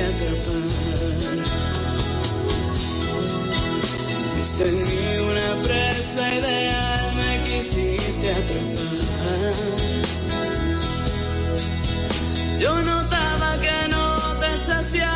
atrapar. Viste en mí una presa ideal, me quisiste atrapar. Yo notaba que no te saciabas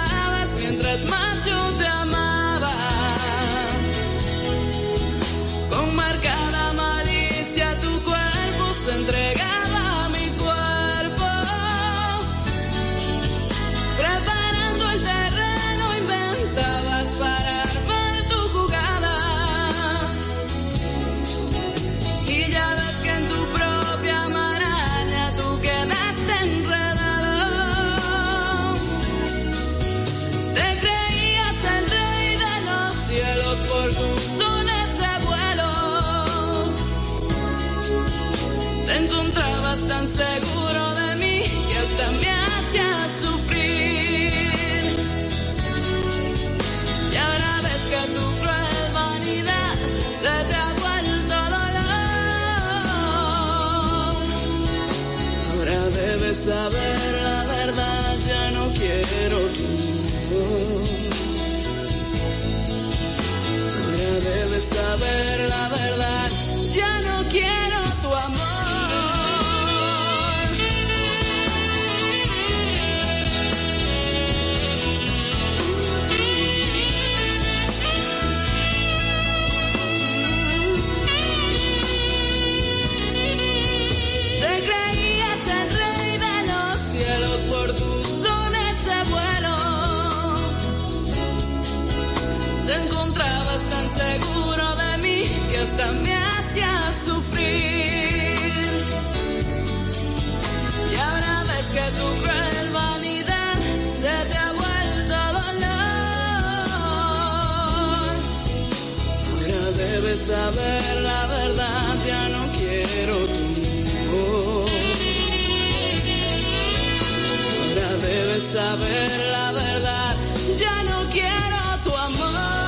saber la verdad, ya no quiero tu debes saber la verdad, hasta me hacías sufrir. Y ahora ves que tu cruel vanidad se te ha vuelto dolor. Ahora debes saber la verdad, ya no quiero tu amor. Ahora debes saber la verdad, ya no quiero tu amor.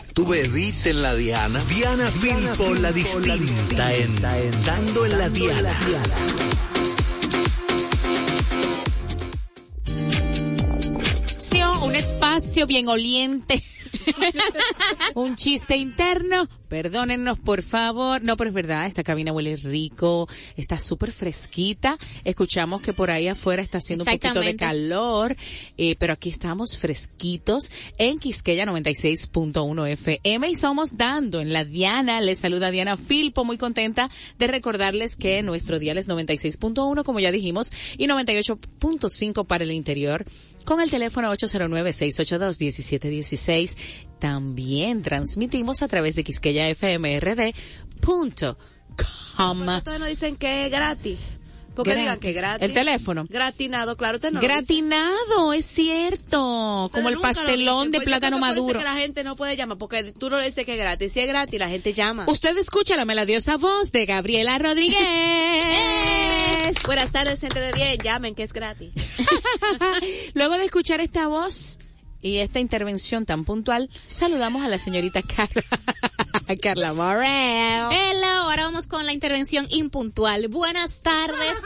Tú bebiste en la Diana. Diana Filpo, la distinta, en Dando en la Diana. Un espacio bien oliente. un chiste interno. Perdónennos, por favor. No, pero es verdad, esta cabina huele rico, está súper fresquita. Escuchamos que por ahí afuera está haciendo un poquito de calor, eh, pero aquí estamos fresquitos en Quisqueya 96.1 FM y somos dando en la Diana. Les saluda Diana Filpo, muy contenta de recordarles que nuestro dial es 96.1, como ya dijimos, y 98.5 para el interior con el teléfono 809-682-1716. También transmitimos a través de quisqueyafmrd.com. Ustedes nos dicen que es gratis. Porque Gratis. digan que gratis. El teléfono. Gratinado, claro, usted no. Gratinado, es cierto. Como el pastelón dicen, de pues plátano maduro. que la gente no puede llamar porque tú no le dices que es gratis. Si es gratis, la gente llama. Usted escucha la melodiosa voz de Gabriela Rodríguez. Buenas tardes, gente de bien. Llamen que es gratis. Luego de escuchar esta voz y esta intervención tan puntual, saludamos a la señorita Carla, Carla Morel. Hello, ahora vamos con la intervención impuntual. Buenas tardes.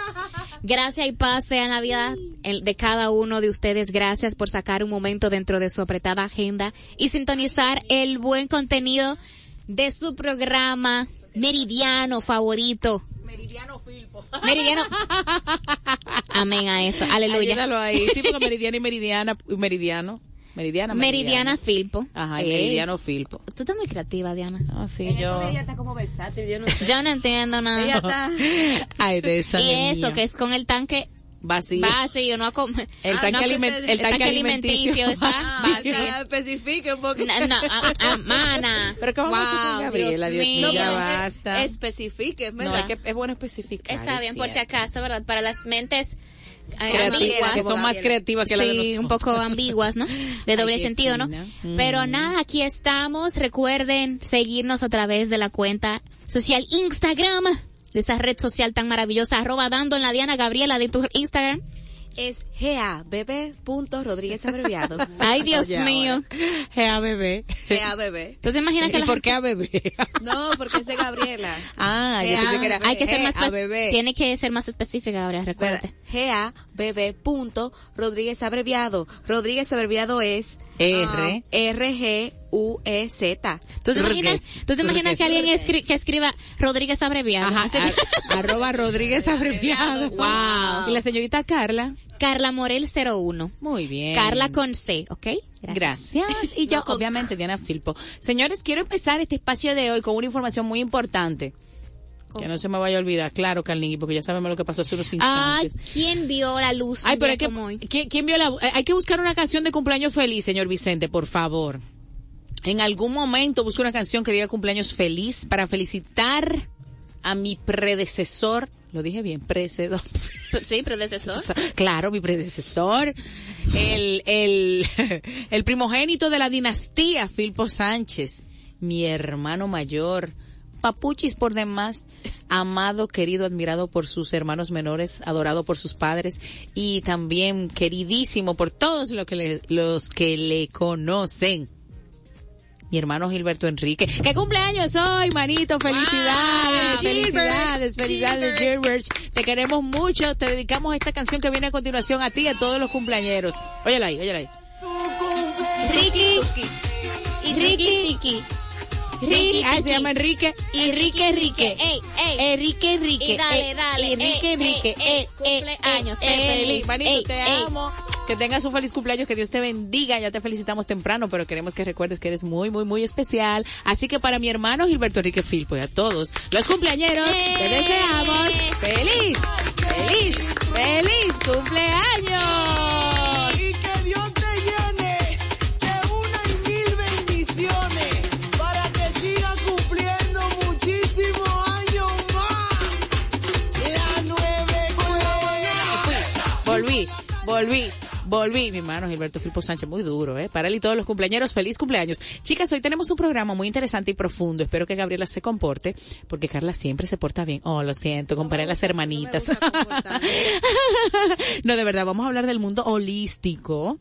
Gracias y paz sea la vida de cada uno de ustedes. Gracias por sacar un momento dentro de su apretada agenda y sintonizar el buen contenido de su programa meridiano favorito. Meridiano Filpo. Meridiano. Amén a eso. Aleluya. Ayúdalo ahí. Sí, porque meridiano y meridiana, meridiano. Meridiana, Meridiana Filpo. Ajá, meridiano Filpo. Tú estás muy creativa, Diana. Ah, sí, Ella, yo. ella está como versátil, yo no sé. Yo no entiendo nada. Ella está... Ay, de esa y niña. eso, que es con el tanque Vacío. Vacío, no a comer. El Ah, tanque, no, aliment- el el tanque tanque alimenticio. alimenticio está Ah, vacío. ya especifique un poquito. No, no, ah, ah, mana. Pero ¿qué vamos a con Wow, Gabriela? Dios mío, mío. ya basta. es- Especifique, no, ¿verdad? hay que, es bueno especificar. Está es bien, por si acaso, ¿verdad? Para las mentes ambiguas. que son más creativas que la de Sí, nosotros. un poco ambiguas, ¿no? De doble Ay, sentido, ¿no? fina. Mm. Pero nada, aquí estamos. Recuerden seguirnos a través de la cuenta social Instagram, de esa red social tan maravillosa, arroba dando en la Diana Gabriela de tu Instagram. Es GABB. abreviado. Ay, Dios Oye, mío. bebé. GABB. Entonces imagina que ¿Y la por gente- qué a bebé? No, porque es de Gabriela. ah, yo pensé que era hay que ser más tiene que ser más específica ahora, recuérdate. GABB. punto Rodríguez abreviado. Rodríguez abreviado es R. ah, R-G-U-E-Z. ¿Tú te imaginas, Rigues. ¿tú te imaginas que alguien escri- que escriba Rodríguez abreviado? Ajá, arroba Rodríguez abreviado. Wow. Y la señorita Carla. Carla Morel 01. Muy bien. Carla con C, ¿ok? Gracias. Y yo, obviamente, Diana Filpo. Señores, quiero empezar este espacio de hoy con una información muy importante. Que no se me vaya a olvidar, claro, Carlingui, porque ya sabemos lo que pasó hace unos Ay, instantes. ¿quién vio la luz? Ay, pero hay que, como hoy? ¿quién, quién vio la, eh, hay que buscar una canción de cumpleaños feliz, señor Vicente, por favor. En algún momento busque una canción que diga cumpleaños feliz para felicitar a mi predecesor. Lo dije bien, predecesor. Sí, predecesor. Claro, mi predecesor. El, el, el primogénito de la dinastía, Filpo Sánchez. Mi hermano mayor. Papuchis por demás, amado, querido, admirado por sus hermanos menores, adorado por sus padres y también queridísimo por todos los que le, los que le conocen. Mi hermano Gilberto Enrique. ¿Qué cumpleaños hoy, manito? Felicidades, Wow, felicidades, felicidades, Gilbert. Te queremos mucho. Te dedicamos esta canción que viene a continuación a ti y a todos los cumpleañeros. Óyala ahí, óyala ahí. Ricky. Y Ricky, Ricky. Ricky, Ah, se llama Enrique. Enrique, Enrique. Ey, ey. Enrique Enrique. Y dale, eh, dale, Enrique Enrique. eh, cumpleaños, eh, eh, feliz. Manito, te amo. Que tengas un feliz cumpleaños, que Dios te bendiga. Ya te felicitamos temprano, pero queremos que recuerdes que eres muy, muy, muy especial. Así que para mi hermano Gilberto Enrique Filpo y a todos los cumpleañeros, te Eh. deseamos feliz, feliz, feliz cumpleaños. Y que Dios te llene de una y mil bendiciones para que sigas cumpliendo muchísimos años más. La nueve Volví, volví. Volví, mi hermano Gilberto Filpo Sánchez, muy duro, ¿eh? Para él y todos los cumpleaños, feliz cumpleaños. Chicas, hoy tenemos un programa muy interesante y profundo. Espero que Gabriela se comporte, porque Carla siempre se porta bien. Oh, lo siento, comparé a las hermanitas. no, de verdad, vamos a hablar del mundo holístico.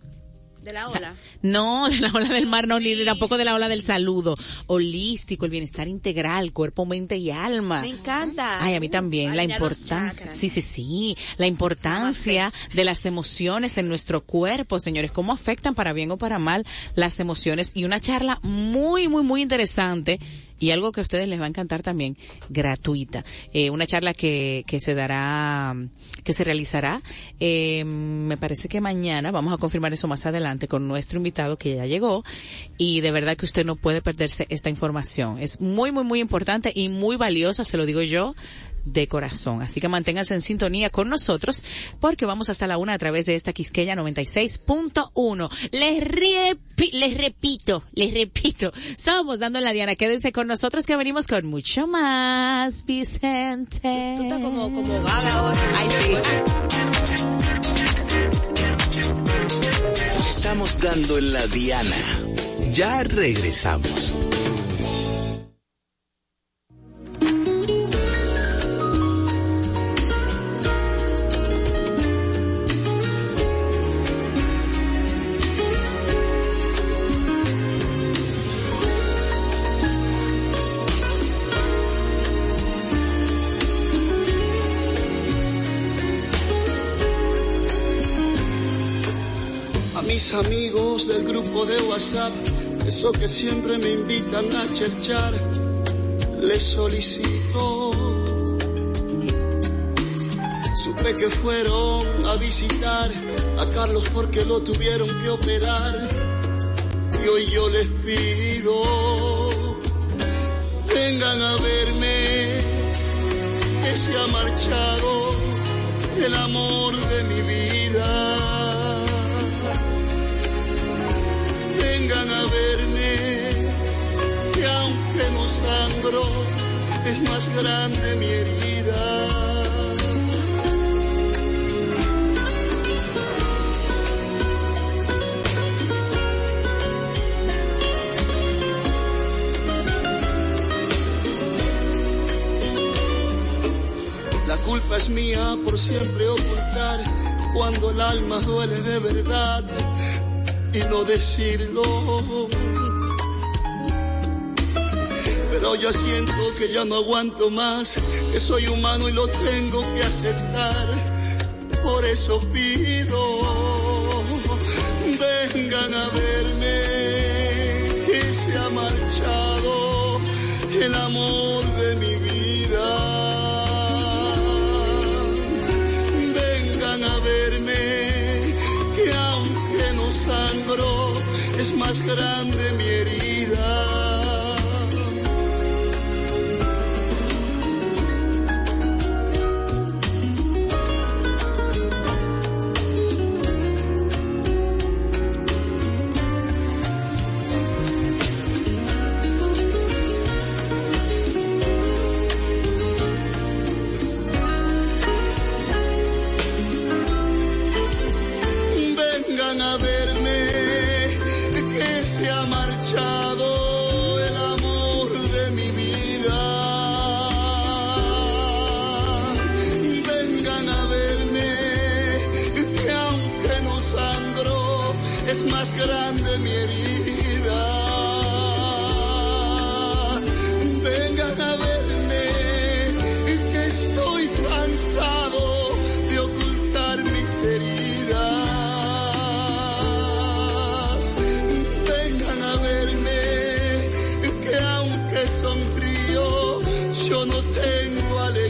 De la ola. No, de la ola del mar, no, ni tampoco de la ola del saludo. Holístico, el bienestar integral, cuerpo, mente y alma. Me encanta. Ay, a mí también, la importancia, sí, sí, sí, la importancia de las emociones en nuestro cuerpo, señores, cómo afectan para bien o para mal las emociones y una charla muy, muy, muy interesante y algo que a ustedes les va a encantar también, gratuita. Eh, una charla que, que se dará, que se realizará, eh, me parece que mañana, vamos a confirmar eso más adelante con nuestro invitado que ya llegó y de verdad que usted no puede perderse esta información. Es muy, muy, muy importante y muy valiosa, se lo digo yo, de corazón. Así que manténganse en sintonía con nosotros porque vamos hasta la una a través de esta Quisqueya 96.1. Les, repi- les repito, les repito, somos dando en la Diana. Quédense con nosotros que venimos con mucho más, Vicente. Tú estás como, como gaga hoy. Ay, sí. Estamos dando en la Diana. Ya regresamos. Amigos del grupo de WhatsApp, eso que siempre me invitan a cherchar, les solicito. Supe que fueron a visitar a Carlos porque lo tuvieron que operar. Y hoy yo les pido, vengan a verme, que se ha marchado el amor de mi vida. Que aunque no sangro, es más grande mi herida. La culpa es mía por siempre ocultar cuando el alma duele de verdad y no decirlo. Pero yo siento que ya no aguanto más, que soy humano y lo tengo que aceptar. Por eso pido, vengan a verme, que se ha marchado el amor grande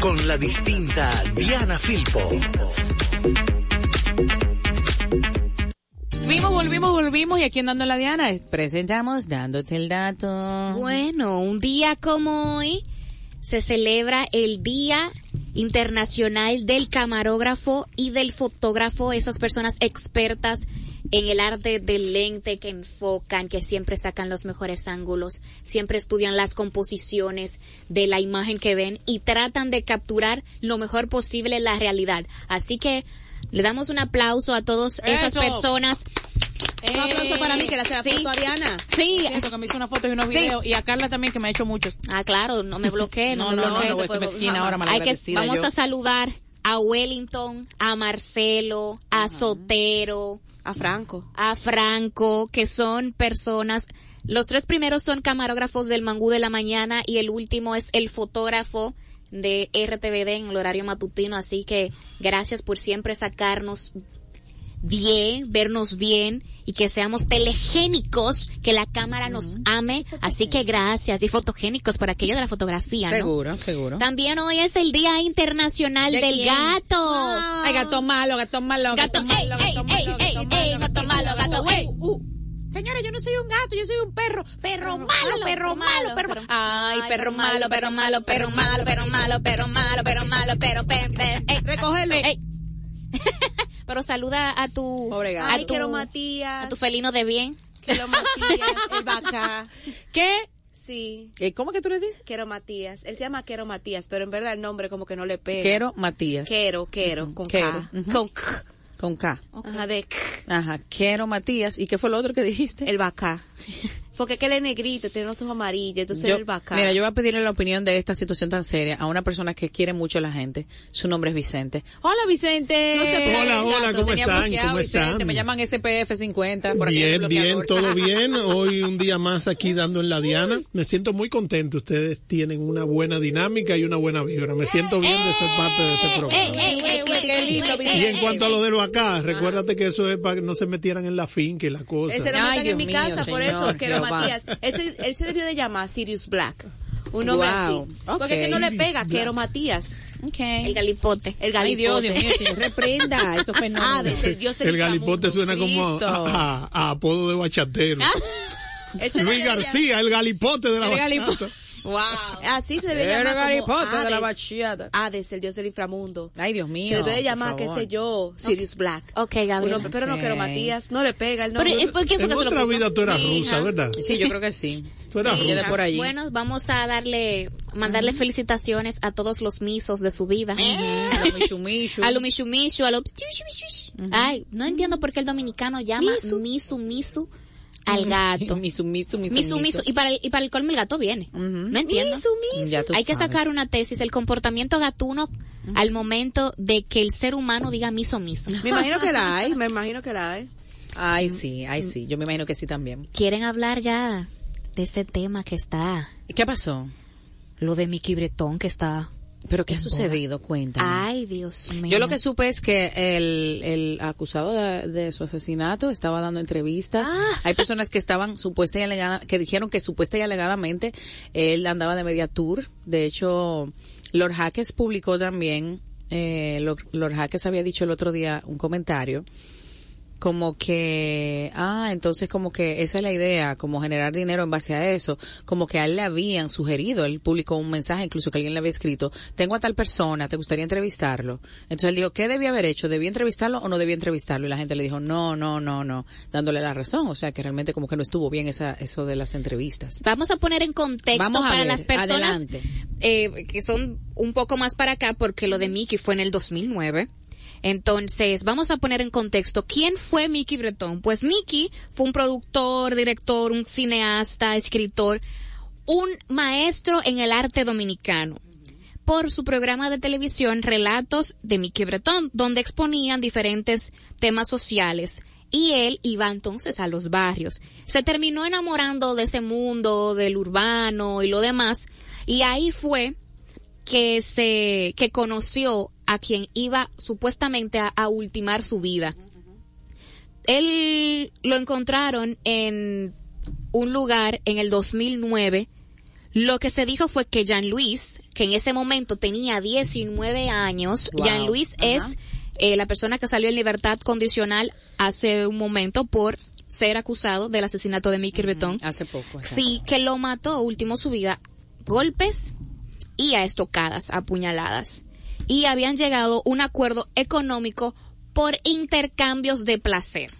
con la distinta Diana Filpo. Volvimos, volvimos, volvimos y aquí en Dando la Diana presentamos Dándote el Dato. Bueno, un día como hoy se celebra el Día Internacional del Camarógrafo y del Fotógrafo, esas personas expertas en el arte del lente que enfocan, que siempre sacan los mejores ángulos, siempre estudian las composiciones de la imagen que ven y tratan de capturar lo mejor posible la realidad. Así que le damos un aplauso a todas esas personas. Un aplauso para mí que le hace la Sí. foto a Diana. Sí, Siento que me hizo una foto y unos Sí. videos y a Carla también que me ha hecho muchos. Ah, claro, no me bloqueé, no, No, me no, bloqueé. no, no, esta mezquina ahora Hay que, vamos yo. a saludar a Wellington, a Marcelo, a Sotero, A Franco. a Franco, que son personas, los tres primeros son camarógrafos del Mangú de la Mañana y el último es el fotógrafo de RTVD en el horario matutino, así que gracias por siempre sacarnos bien, vernos bien y que seamos telegénicos, que la cámara nos ame, así que gracias y fotogénicos por aquello de la fotografía, ¿no? Seguro, seguro. También hoy es el Día Internacional ¿De del quién? Gato. Ay, gato malo, gato malo, Gato, ey, ey, ey, ey, ey, gato malo, gato, ey. Señora, yo no soy un gato, yo soy un perro. Perro malo, perro malo, perro malo. Ay, perro malo, perro malo, perro malo, perro malo, perro malo, perro malo, perro, perro, Recógelo. ey. Pero saluda a tu, Pobre gato. a Ay, tu, quiero Matías. a tu felino de bien. Quiero Matías. Él va acá. ¿Qué? Sí. Eh, ¿Cómo que tú le dices? Quiero Matías. Él se llama Quiero Matías, pero en verdad el nombre como que no le pega. Quiero Matías. Quiero, quiero, con Quiero, K. ujú. Con K. Con K. Ajá, de K. Ajá, quiero Matías. ¿Y qué fue lo otro que dijiste? Él va acá. Porque es que él es negrito, tiene los ojos amarillos, entonces Yo- él va acá. mira, yo voy a pedirle la opinión de esta situación tan seria a una persona que quiere mucho a la gente. Su nombre es Vicente. Hola, Vicente. No te pongas Hola, hola, Gato, ¿cómo tenía están? bloqueado, ¿Cómo Vicente, están? Me llaman SPF 50 por el Bien, bien, todo bien. Hoy un día más aquí dando en la Diana. Me siento muy contento. Ustedes tienen una buena dinámica y una buena vibra. Me siento bien de ser parte de este programa. Ey, ey, ey, ey, qué lindo. Y en cuanto a lo de lo acá, recuérdate que eso es para que no se metieran en la finca y la cosa. Ese lo Ay, metan en Dios mi casa, por eso quiero Jehová. Matías. Ese, él se debió de llamar Sirius Black. Un hombre Wow. así. Porque es que no le pega, quiero Matías. El galipote. El Ay, Dios, galipote. Dios mío, señor, reprenda esos Ah, fenómenos. desde el dios El galipote suena como a, a- a apodo de bachatero. Se Luis García, el galipote de la El bachata. galipote. Wow. Así se debe El llamar como galipote de la Hades. bachata. Hades, el dios del inframundo. Ay, Dios mío. se debe llamar, qué sé yo, Sirius Black. Ok, Un Gabriela. hombre- pero no quiero. Matías, no le pega el Pero, nombre. ¿y ¿Por qué fue En que se lo otra puso? vida tú eras Mi rusa, hija. ¿verdad? Sí, yo creo que sí. Tú eras de rusa. por allí. Bueno, vamos a darle, mandarle felicitaciones a todos los misos de su vida. A lo Michu Michu. A lo Mishu Mishu, a lo... Ay, no entiendo por qué el dominicano llama Misu Misu al gato. Misu, misu, misu, Misu Misu. Y para el, y para el colmo el gato viene. No entiendo. Ya tú Hay que sabes. sacar una tesis, el comportamiento gatuno al momento de que el ser humano diga miso miso. Me imagino que la hay, me imagino que la hay. Ay, sí, ay, sí. Yo me imagino que sí también. Quieren hablar ya de este tema que está, ¿Y qué pasó? lo de Mickey Bretón que está. ¿Pero qué ha sucedido? Cuéntame. Ay, Dios mío. Yo lo que supe es que el, el acusado de, de su asesinato estaba dando entrevistas. Ah. Hay personas que estaban supuesta y alegada, que dijeron que supuesta y alegadamente él andaba de media tour. De hecho, Lord Jaques publicó también, eh, Lord, Lord Jaques había dicho el otro día un comentario como que, ah, entonces como que esa es la idea, como generar dinero en base a eso, como que a él le habían sugerido, él publicó un mensaje incluso que alguien le había escrito, tengo a tal persona, ¿te gustaría entrevistarlo? Entonces él dijo, ¿qué debía haber hecho? ¿Debía entrevistarlo o no debía entrevistarlo? Y la gente le dijo, no, no, no, no, dándole la razón, o sea que realmente como que no estuvo bien esa, eso de las entrevistas. Vamos a poner en contexto Vamos a para ver, las personas eh, que son un poco más para acá, porque lo de Mickey fue en el 2009. Entonces, vamos a poner en contexto quién fue Mickey Breton. Pues Mickey fue un productor, director, un cineasta, escritor, un maestro en el arte dominicano por su programa de televisión Relatos de Mickey Breton, donde exponían diferentes temas sociales. Y él iba entonces a los barrios. Se terminó enamorando de ese mundo, del urbano y lo demás. Y ahí fue que se, que conoció a quien iba supuestamente a, a ultimar su vida. Él lo encontraron en un lugar en el 2009 lo que se dijo fue que Jean Luis, que en ese momento tenía 19 años, Wow. Jean Luis es eh, la persona que salió en libertad condicional hace un momento por ser acusado del asesinato de Mickey Breton. Hace poco. Sí, que lo mató, ultimó su vida, golpes y a estocadas, a puñaladas. Y habían llegado a un acuerdo económico por intercambios de placer.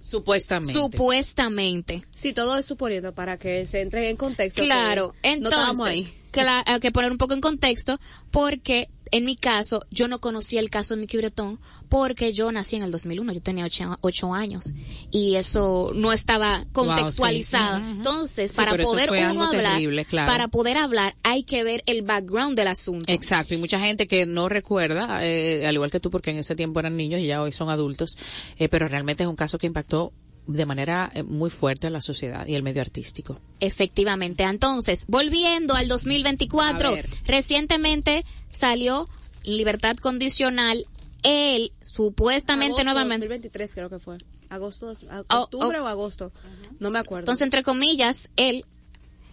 Supuestamente. Supuestamente. Sí, todo es suponiendo para que se entre en contexto. Claro, no estábamos entonces, ahí. cla- hay que poner un poco en contexto porque en mi caso yo no conocía el caso de Mickey Breton porque yo nací en el 2001, yo tenía ocho, ocho años y eso no estaba contextualizado. Wow, sí. Ujú. Entonces, Sí, para poder uno hablar, terrible, claro. para poder hablar hay que ver el background del asunto. Exacto, y mucha gente que no recuerda, eh, al igual que tú, porque en ese tiempo eran niños y ya hoy son adultos, eh, pero realmente es un caso que impactó de manera eh, muy fuerte a la sociedad y el medio artístico. Efectivamente. Entonces, volviendo al 2024, A ver. recientemente salió libertad condicional. Él supuestamente Agosto nuevamente. 2023 creo que fue. Agosto, Oh, octubre oh. o agosto. No me acuerdo. Entonces, entre comillas, él,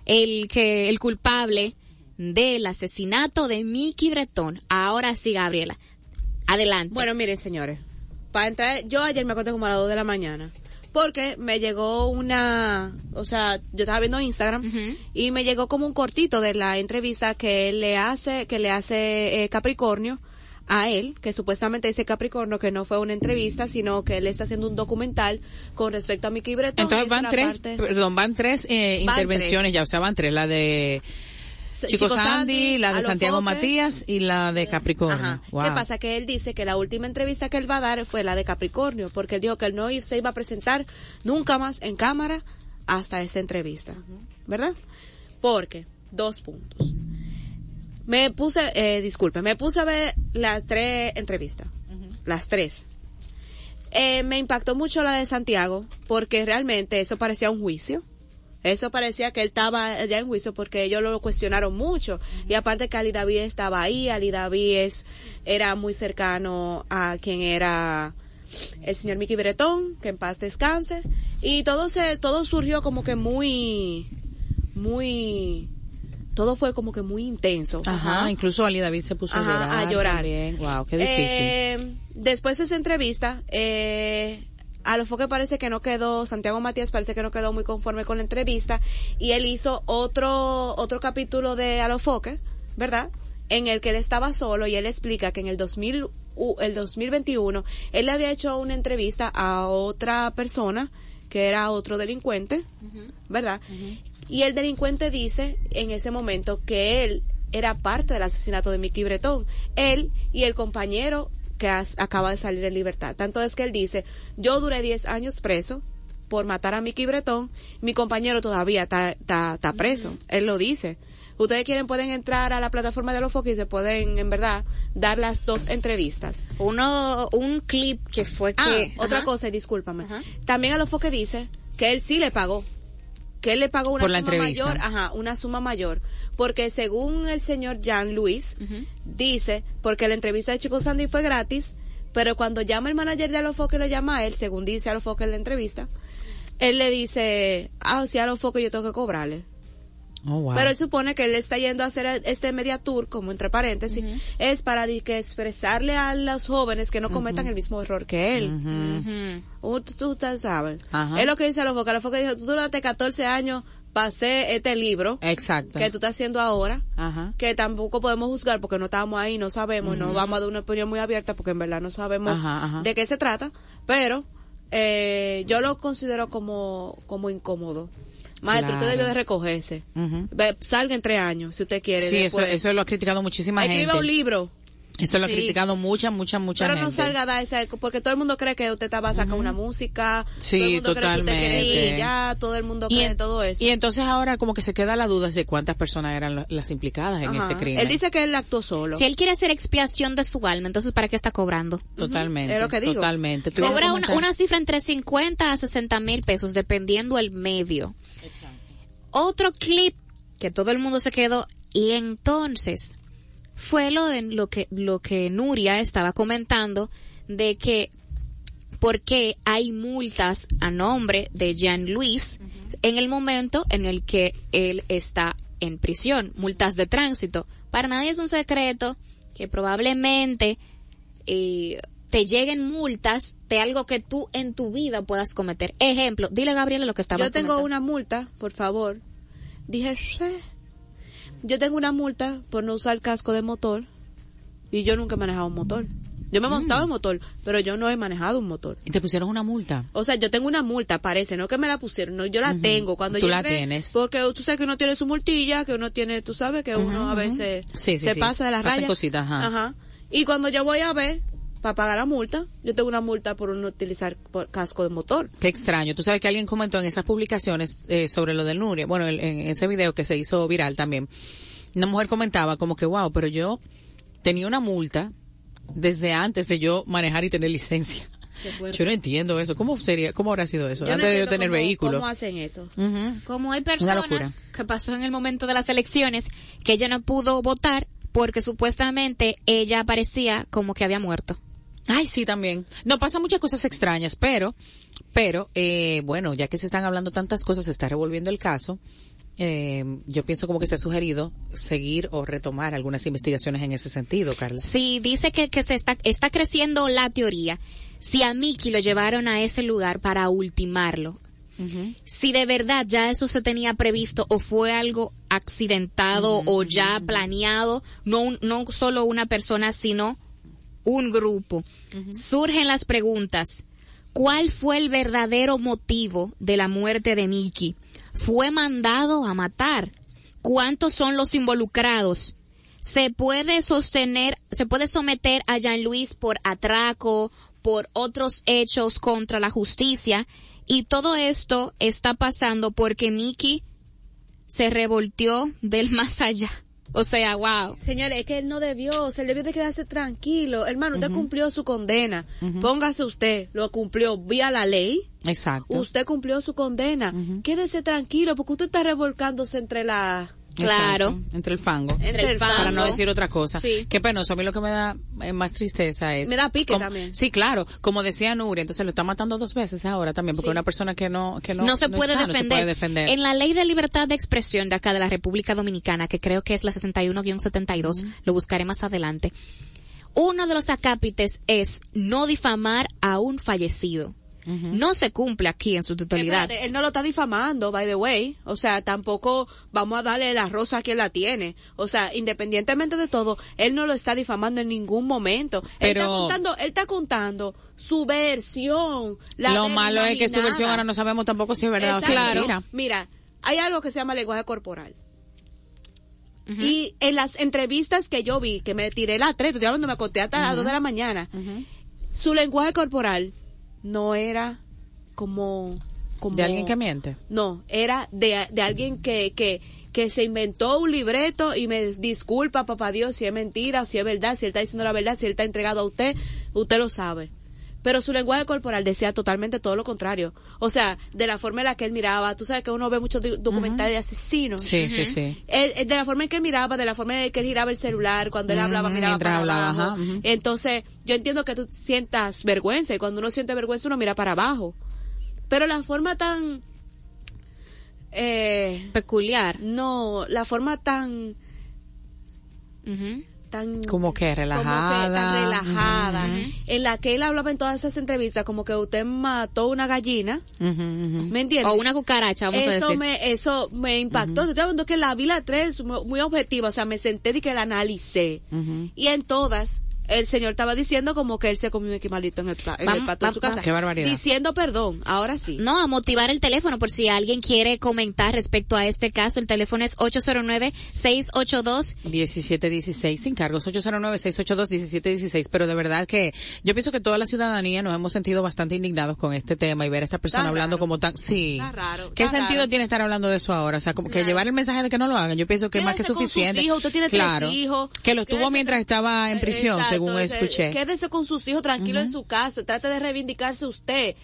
el que, el culpable del asesinato de Mickey Breton. Ahora sí, Gabriela. Adelante. Bueno, miren, señores. Para entrar, yo ayer me acosté como a las 2 de la mañana. Porque me llegó una, o sea, yo estaba viendo Instagram y me llegó como un cortito de la entrevista que él le hace, que le hace eh, Capricornio a él, que supuestamente dice Capricornio que no fue una entrevista, sino que él está haciendo un documental con respecto a Mickey Breton. Entonces van tres, parte- perdón, van tres eh, Van intervenciones tres. ya, o sea, van tres, la de Chico, Sandy, la de Santiago Foque. Matías y la de Capricornio. Wow. ¿Qué pasa? Que él dice que la última entrevista que él va a dar fue la de Capricornio, porque él dijo que él no se iba a presentar nunca más en cámara hasta esa entrevista. ¿Verdad? Porque, dos puntos. Me puse, eh, disculpe, me puse a ver las tres entrevistas. Las tres. Eh, me impactó mucho la de Santiago, porque realmente eso parecía un juicio. Eso parecía que él estaba allá en juicio porque ellos lo cuestionaron mucho. Y aparte que Ali David estaba ahí, Ali David es, era muy cercano a quien era el señor Mickey Bretón, que en paz descanse. Y todo se, todo surgió como que muy, muy, todo fue como que muy intenso. Ajá, incluso Ali David se puso a llorar. a llorar. Wow, qué difícil. Eh, después de esa entrevista, eh, a lo que parece que no quedó, Santiago Matías parece que no quedó muy conforme con la entrevista y él hizo otro, otro capítulo de Alofoque, ¿verdad? En el que él estaba solo y él explica que en el 2000, u- el 2021 él le había hecho una entrevista a otra persona que era otro delincuente, ¿verdad? Y el delincuente dice en ese momento que él era parte del asesinato de Mickey Bretón. Él y el compañero que acaba de salir en libertad. Tanto es que él dice, yo duré 10 años preso por matar a Mickey Bretón, mi compañero todavía está, preso. Él lo dice. Ustedes quieren, pueden entrar a la plataforma de los Fox y se pueden, en verdad, dar las dos entrevistas. Uno, un clip que fue Ah, que... otra Ajá. cosa, discúlpame. También a los Foque dice que él sí le pagó. Que él le pagó una Por la suma entrevista. mayor, ajá, una suma mayor. Porque según el señor Jean Luis, dice, porque la entrevista de Chico Sandy fue gratis, pero cuando llama el manager de Alofoque lo llama a él, según dice Alofoque en la entrevista, él le dice, ah, si Alofoque yo tengo que cobrarle. Oh, wow. Pero él supone que él está yendo a hacer este media tour, como entre paréntesis, es para que expresarle a los jóvenes que no cometan el mismo error que él. Ustedes saben. Ajá. Es lo que dice a los focos. Los focos dijo, tú duraste 14 años hacer este libro Exacto. que tú estás haciendo ahora, Ajá. que tampoco podemos juzgar porque no estamos ahí, no sabemos, no vamos a dar una opinión muy abierta porque en verdad no sabemos Ajá, ajá. de qué se trata, pero eh, yo lo considero como, como incómodo. Maestro, Claro. usted debió de recogerse. Salga en tres años, si usted quiere. Sí, eso, eso lo ha criticado muchísima Escriba gente. un libro. Eso lo ha Sí. criticado mucha, mucha, mucha Pero gente. no salga a dar esa, porque todo el mundo cree que usted va a sacar una música. Sí, todo el mundo cree que usted quiere totalmente. brillar, todo el mundo Y, cree en- todo eso. y entonces ahora como que se queda la duda de cuántas personas eran las implicadas en Ajá. ese crimen. Él dice que él actuó solo. Si él quiere hacer expiación de su alma, entonces ¿para qué está cobrando? Totalmente. Es lo que digo. Totalmente. ¿Tú ibas a Cobra una, una cifra entre 50 a 60 mil pesos, dependiendo el medio. Otro clip que todo el mundo se quedó, y entonces fue lo, de, lo, que, lo que Nuria estaba comentando de que porque hay multas a nombre de Jean Luis en el momento en el que él está en prisión, multas de tránsito. Para nadie es un secreto que probablemente eh, te lleguen multas de algo que tú en tu vida puedas cometer. Ejemplo, dile Gabriela lo que estaba Yo tengo una multa, por favor. Dije, "Sí". yo tengo una multa por no usar casco de motor y yo nunca he manejado un motor. Yo me he montado en motor, pero yo no he manejado un motor. Y te pusieron una multa. O sea, yo tengo una multa, parece, no que me la pusieron, no, yo la tengo. Cuando Tú yo la entré, tienes. Porque tú sabes que uno tiene su multilla, que uno tiene, tú sabes que uno a veces Sí, sí, se sí. pasa de las rayas. cositas, ajá. Y cuando yo voy a ver, para pagar la multa, yo tengo una multa por no utilizar por- casco de motor. Qué extraño. Tú sabes que alguien comentó en esas publicaciones eh, sobre lo del Nuria. Bueno, el- en ese video que se hizo viral también. Una mujer comentaba como que, wow, pero yo tenía una multa desde antes de yo manejar y tener licencia. Yo no entiendo eso. ¿Cómo sería, cómo habrá sido eso? Yo no antes de yo tener cómo- vehículo. ¿Cómo hacen eso? Como hay personas que pasó en el momento de las elecciones que ella no pudo votar porque supuestamente ella aparecía como que había muerto. Ay, sí, también. No, pasan muchas cosas extrañas, pero, pero, eh, bueno, ya que se están hablando tantas cosas, se está revolviendo el caso. Eh, yo pienso como que se ha sugerido seguir o retomar algunas investigaciones en ese sentido, Carla. Sí, dice que, que se está, está creciendo la teoría. Si a Mickey lo llevaron a ese lugar para ultimarlo, si de verdad ya eso se tenía previsto o fue algo accidentado o ya planeado, no, no solo una persona, sino un grupo. Surgen las preguntas. ¿Cuál fue el verdadero motivo de la muerte de Mickey? ¿Fue mandado a matar? ¿Cuántos son los involucrados? Se puede sostener, se puede someter a Jean Luis por atraco, por otros hechos contra la justicia, y todo esto está pasando porque Mickey se revolteó del más allá. O sea, wow. Señores, es que él no debió, se le debió de quedarse tranquilo. Hermano, usted cumplió su condena. Póngase usted, lo cumplió vía la ley. Exacto. Usted cumplió su condena. Quédese tranquilo porque usted está revolcándose entre la... Claro. Exacto, Entre el fango. Entre el Para no fango. decir otra cosa. Sí. Qué penoso. A mí lo que me da eh, más tristeza es. Me da pique como- también. Sí, claro. Como decía Nuria, entonces lo está matando dos veces ahora también, porque Sí. una persona que no, que no, no, se, puede está, no defender. puede defender. En la ley de libertad de expresión de acá de la República Dominicana, que creo que es la 61-72, lo buscaré más adelante. Uno de los acápites es no difamar a un fallecido. No se cumple aquí en su totalidad. Espérate, él no lo está difamando, by the way. O sea, tampoco vamos a darle la rosa a quien la tiene. O sea, independientemente de todo, él no lo está difamando en ningún momento. Él está Pero- contando, él está contando su versión. La lo malo es que su versión ahora no sabemos tampoco si es verdad o si es Exacto. mentira. Mira, hay algo que se llama lenguaje corporal. Y en las entrevistas que yo vi, que me tiré la tres, estoy hablando, me acosté hasta las dos de la mañana, su lenguaje corporal no era como, como De alguien que miente. no, era de, de alguien que, que, que se inventó un libreto y me disculpa, papá Dios, si es mentira o si es verdad, si él está diciendo la verdad, si él está entregado a usted, usted lo sabe. Pero su lenguaje corporal decía totalmente todo lo contrario. O sea, de la forma en la que él miraba, tú sabes que uno ve muchos do- documentales de asesinos. Sí, sí, sí. Él- él- de la forma en que él miraba, de la forma en que él giraba el celular, cuando él hablaba, miraba mientras para hablaba, abajo. Entonces, yo entiendo que tú sientas vergüenza, y cuando uno siente vergüenza, uno mira para abajo. Pero la forma tan... Eh, Peculiar. no, la forma tan... Tan Como que relajada. como que tan relajada en la que él hablaba en todas esas entrevistas como que usted mató una gallina. ¿me entiendes? O una cucaracha, vamos a eso decir. me eso me impactó Te estoy hablando que la vi la tres muy, muy objetiva o sea me senté y que la analicé y en todas el señor estaba diciendo como que él se comió un equimalito en el, pla- en el Vamos, plato de su casa qué barbaridad. diciendo perdón ahora sí No, a motivar el teléfono por si alguien quiere comentar respecto a este caso. El teléfono es 809-682. 1716 sin cargos 809-682-1716 pero de verdad que yo pienso que toda la ciudadanía nos hemos sentido bastante indignados con este tema y ver a esta persona Está hablando raro. como tan sí Está raro, qué sentido tiene estar hablando de eso ahora o sea como que Claro. llevar el mensaje de que no lo hagan yo pienso que es más que Quédese con sus suficiente hijos, usted tiene tres claro hijos. que lo tuvo mientras estaba en prisión Exacto, según escuché Quédese con sus hijos tranquilo en su casa, trate de reivindicarse usted.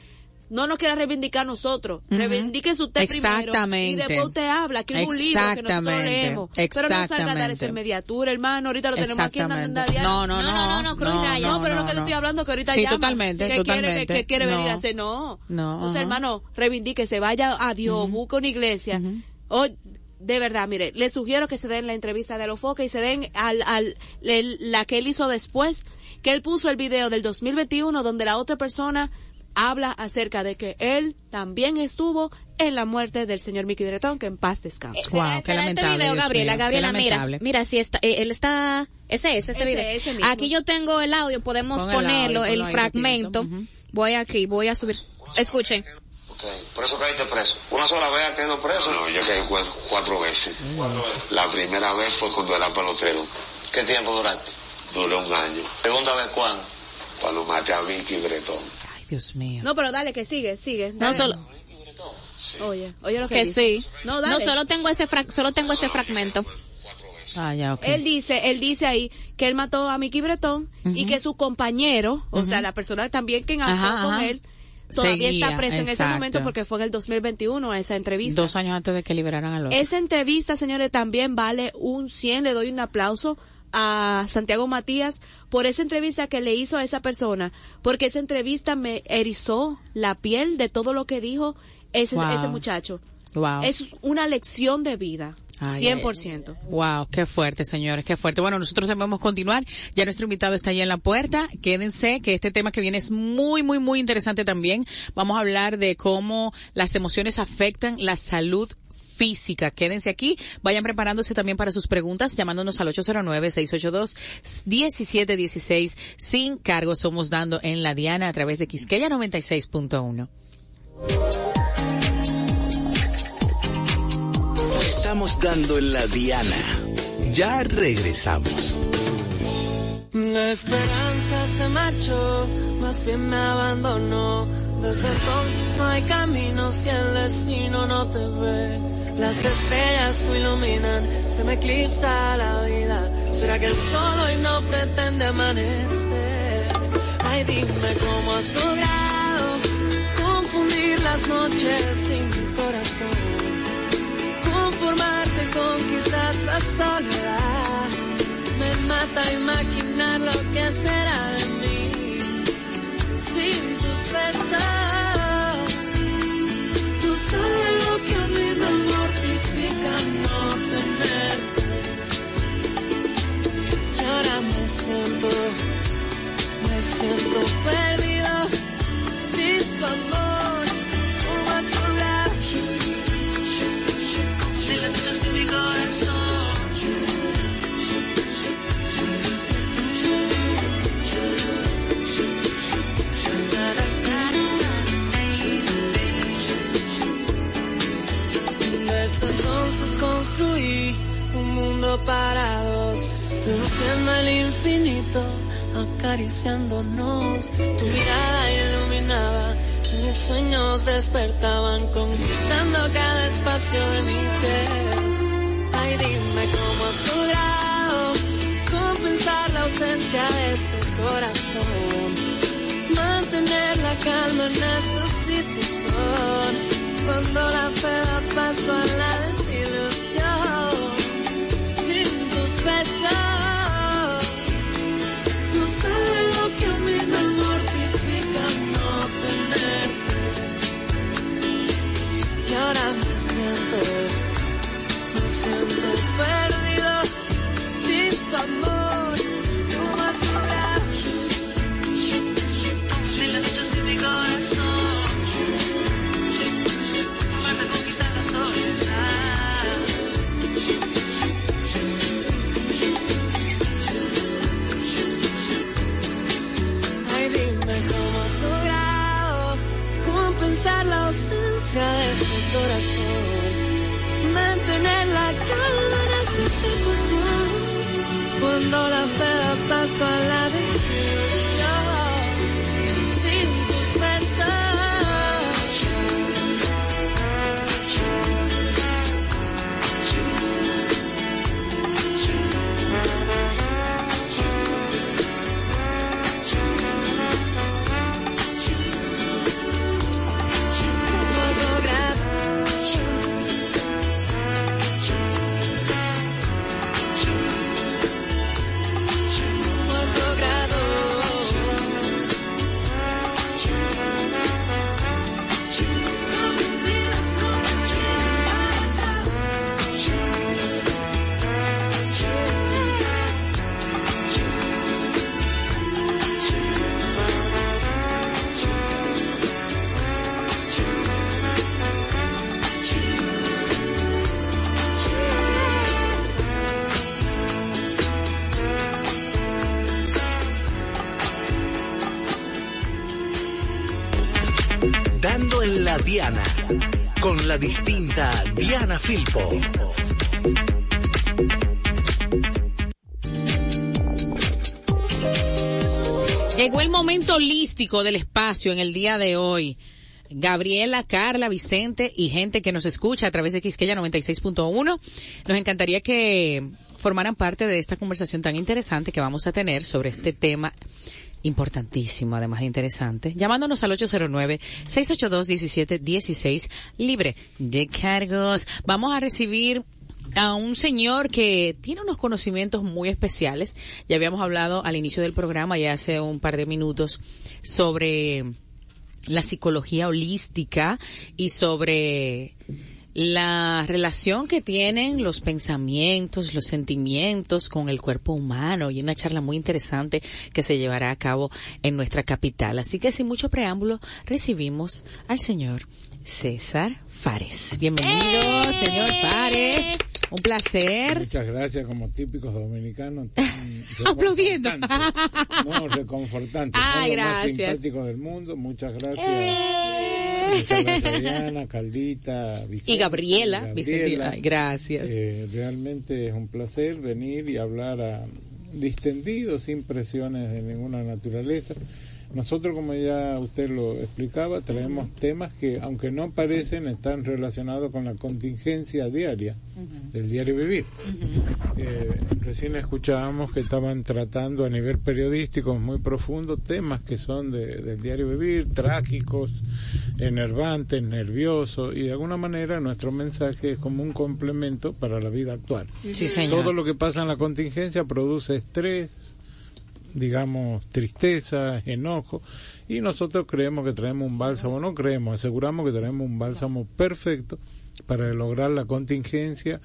No nos quiera reivindicar nosotros, reivindíquese usted Exactamente. primero y después usted habla, que es un libro que nosotros Exactamente. leemos. Pero no salga a dar esa inmediatura, hermano, ahorita lo tenemos aquí en. Diana. No, no, No, no. no, no, no, Cruz Raya. No, pero no, que no. estoy hablando que ahorita Sí, llama, totalmente, que quiere, que, totalmente. que quiere venir a hacer, no. No, Entonces, ajá. hermano, reivindíquese, vaya a Dios, busque una iglesia. O, de verdad, mire, le sugiero que se den la entrevista de Alofoque y se den al, al, el- la que él hizo después, que él puso el video del 2021 donde la otra persona habla acerca de que él también estuvo en la muerte del señor Mickey Bretón, que en paz descanse. Wow, ¿Será- qué será lamentable, Este video, Gabriela, qué Gabriela, mira, mira, si está, eh, él está, ese es, ese, Ese, video. ese mismo. Aquí yo tengo el audio, podemos Pon el ponerlo, audio, el fragmento. rapidito. Ujú. Voy aquí, voy a subir. Escuchen. Ok, Por eso caíste preso. Una sola vez has caído preso. No, yo caí cuatro, cuatro veces. La primera vez fue cuando era pelotero. ¿Qué tiempo duraste? Duré un año. Segunda vez, ¿cuándo? Cuando maté a Vicky Bretón. Ay, Dios mío. No, pero dale, que sigue, sigue. No dale. solo, Oye, oye lo que, que dice. sí. No, No, dale. solo tengo ese fra- solo tengo ese fragmento. Ah, ya, ok. Él dice, él dice ahí que él mató a Mickey Bretón y que su compañero, o sea, la persona también que Ajá, con él, todavía Seguía, está preso en ese momento porque fue en el 2021 esa entrevista. Dos años antes de que liberaran al otro. Esa entrevista, señores, también vale un 100. Le doy un aplauso a Santiago Matías por esa entrevista que le hizo a esa persona, porque esa entrevista me erizó la piel de todo lo que dijo ese, Wow. ese muchacho. Wow. Es una lección de vida, Ay, 100%. Wow, qué fuerte, señores, qué fuerte. Bueno, nosotros debemos continuar. Ya nuestro invitado está ahí en la puerta. Quédense, que este tema que viene es muy, muy, muy interesante también. Vamos a hablar de cómo las emociones afectan la salud física. Quédense aquí, vayan preparándose también para sus preguntas, llamándonos al 809-682-1716 sin cargo. Somos dando en la Diana a través de Quisqueya 96.1. Estamos dando en la Diana. Ya regresamos. La esperanza se marchó, más bien me abandonó. Desde entonces no hay camino si el destino no te ve. Las estrellas no iluminan, se me eclipsa la vida. ¿Será que el sol hoy no pretende amanecer? Ay, dime cómo has logrado confundir las noches sin mi corazón. Conformarte con quizás la soledad. Me mata imaginar lo que será de mí sin tus besos. Tú sabes lo que a mí me mortifica no tenerte. Y ahora me siento, me siento perdido sin tu amor. Construí un mundo para dos, seduciendo el infinito, acariciándonos. Tu mirada iluminaba, mis sueños despertaban, conquistando cada espacio de mi piel. Ay, dime cómo has logrado compensar la ausencia de este corazón, mantener la calma en esta situación. Cuando la fe da paso a la me siento perdido sin tu amor. Corazón. Mantener la calma en esta situación. Cuando la fe da paso a la desilusión. En la Diana, con la distinta Diana Filpo. Llegó el momento holístico del espacio en el día de hoy. Gabriela, Carla, Vicente y gente que nos escucha a través de Quisqueya 96.1. Nos encantaría que formaran parte de esta conversación tan interesante que vamos a tener sobre este tema importantísimo, además de interesante, llamándonos al 809-682-1716, libre de cargos. Vamos a recibir a un señor que tiene unos conocimientos muy especiales. Ya habíamos hablado al inicio del programa, ya hace un par de minutos, sobre la psicología holística y sobre la relación que tienen los pensamientos, los sentimientos con el cuerpo humano y una charla muy interesante que se llevará a cabo en nuestra capital. Así que sin mucho preámbulo recibimos al señor César Fares. Bienvenido, señor Fares. Un placer. Muchas gracias, como típicos dominicanos. Aplaudiendo. No, reconfortante. Ay, los más gracias. simpáticos del mundo. Muchas gracias. Eh. Muchas gracias, Diana, Caldita, Vicente, Y Gabriela, Gabriela. Vicente, ay, gracias. Eh, realmente es un placer venir y hablar a distendido, sin presiones de ninguna naturaleza. Nosotros, como ya usted lo explicaba, traemos temas que, aunque no parecen, están relacionados con la contingencia diaria del diario vivir. Eh, recién escuchábamos que estaban tratando a nivel periodístico muy profundo temas que son de- del diario vivir, trágicos, enervantes, nerviosos, y de alguna manera nuestro mensaje es como un complemento para la vida actual. Sí, señor. Todo lo que pasa en la contingencia produce estrés, digamos, tristeza, enojo, y nosotros creemos que traemos un bálsamo, no creemos, aseguramos que traemos un bálsamo perfecto para lograr la contingencia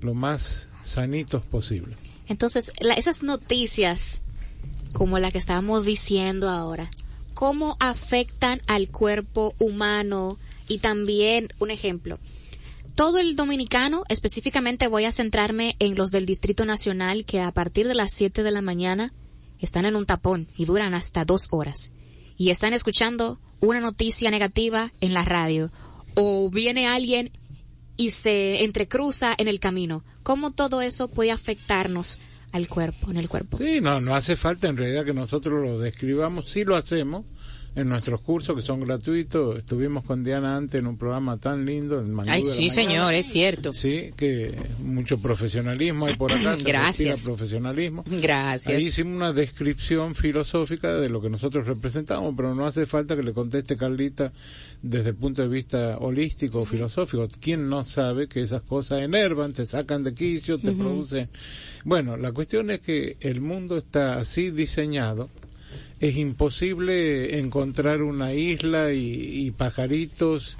lo más sanitos posible. Entonces, la- esas noticias, como la que estábamos diciendo ahora, ¿cómo afectan al cuerpo humano? Y también, un ejemplo, todo el dominicano, específicamente voy a centrarme en los del Distrito Nacional, que a partir de las 7 de la mañana están en un tapón y duran hasta dos horas. Y están escuchando una noticia negativa en la radio. O viene alguien y se entrecruza en el camino. ¿Cómo todo eso puede afectarnos al cuerpo, en el cuerpo? Sí, no, no hace falta en realidad que nosotros lo describamos, sí lo hacemos en nuestros cursos que son gratuitos. Estuvimos con Diana antes en un programa tan lindo. El Ay, sí, señor, es cierto. Sí, que mucho profesionalismo hay por acá. Gracias. profesionalismo. Gracias. Ahí hicimos una descripción filosófica de lo que nosotros representamos, pero no hace falta que le conteste Carlita desde el punto de vista holístico o filosófico. ¿Quién no sabe que esas cosas enervan, te sacan de quicio, te Ujú. producen? Bueno, la cuestión es que el mundo está así diseñado. Es imposible encontrar una isla y, y pajaritos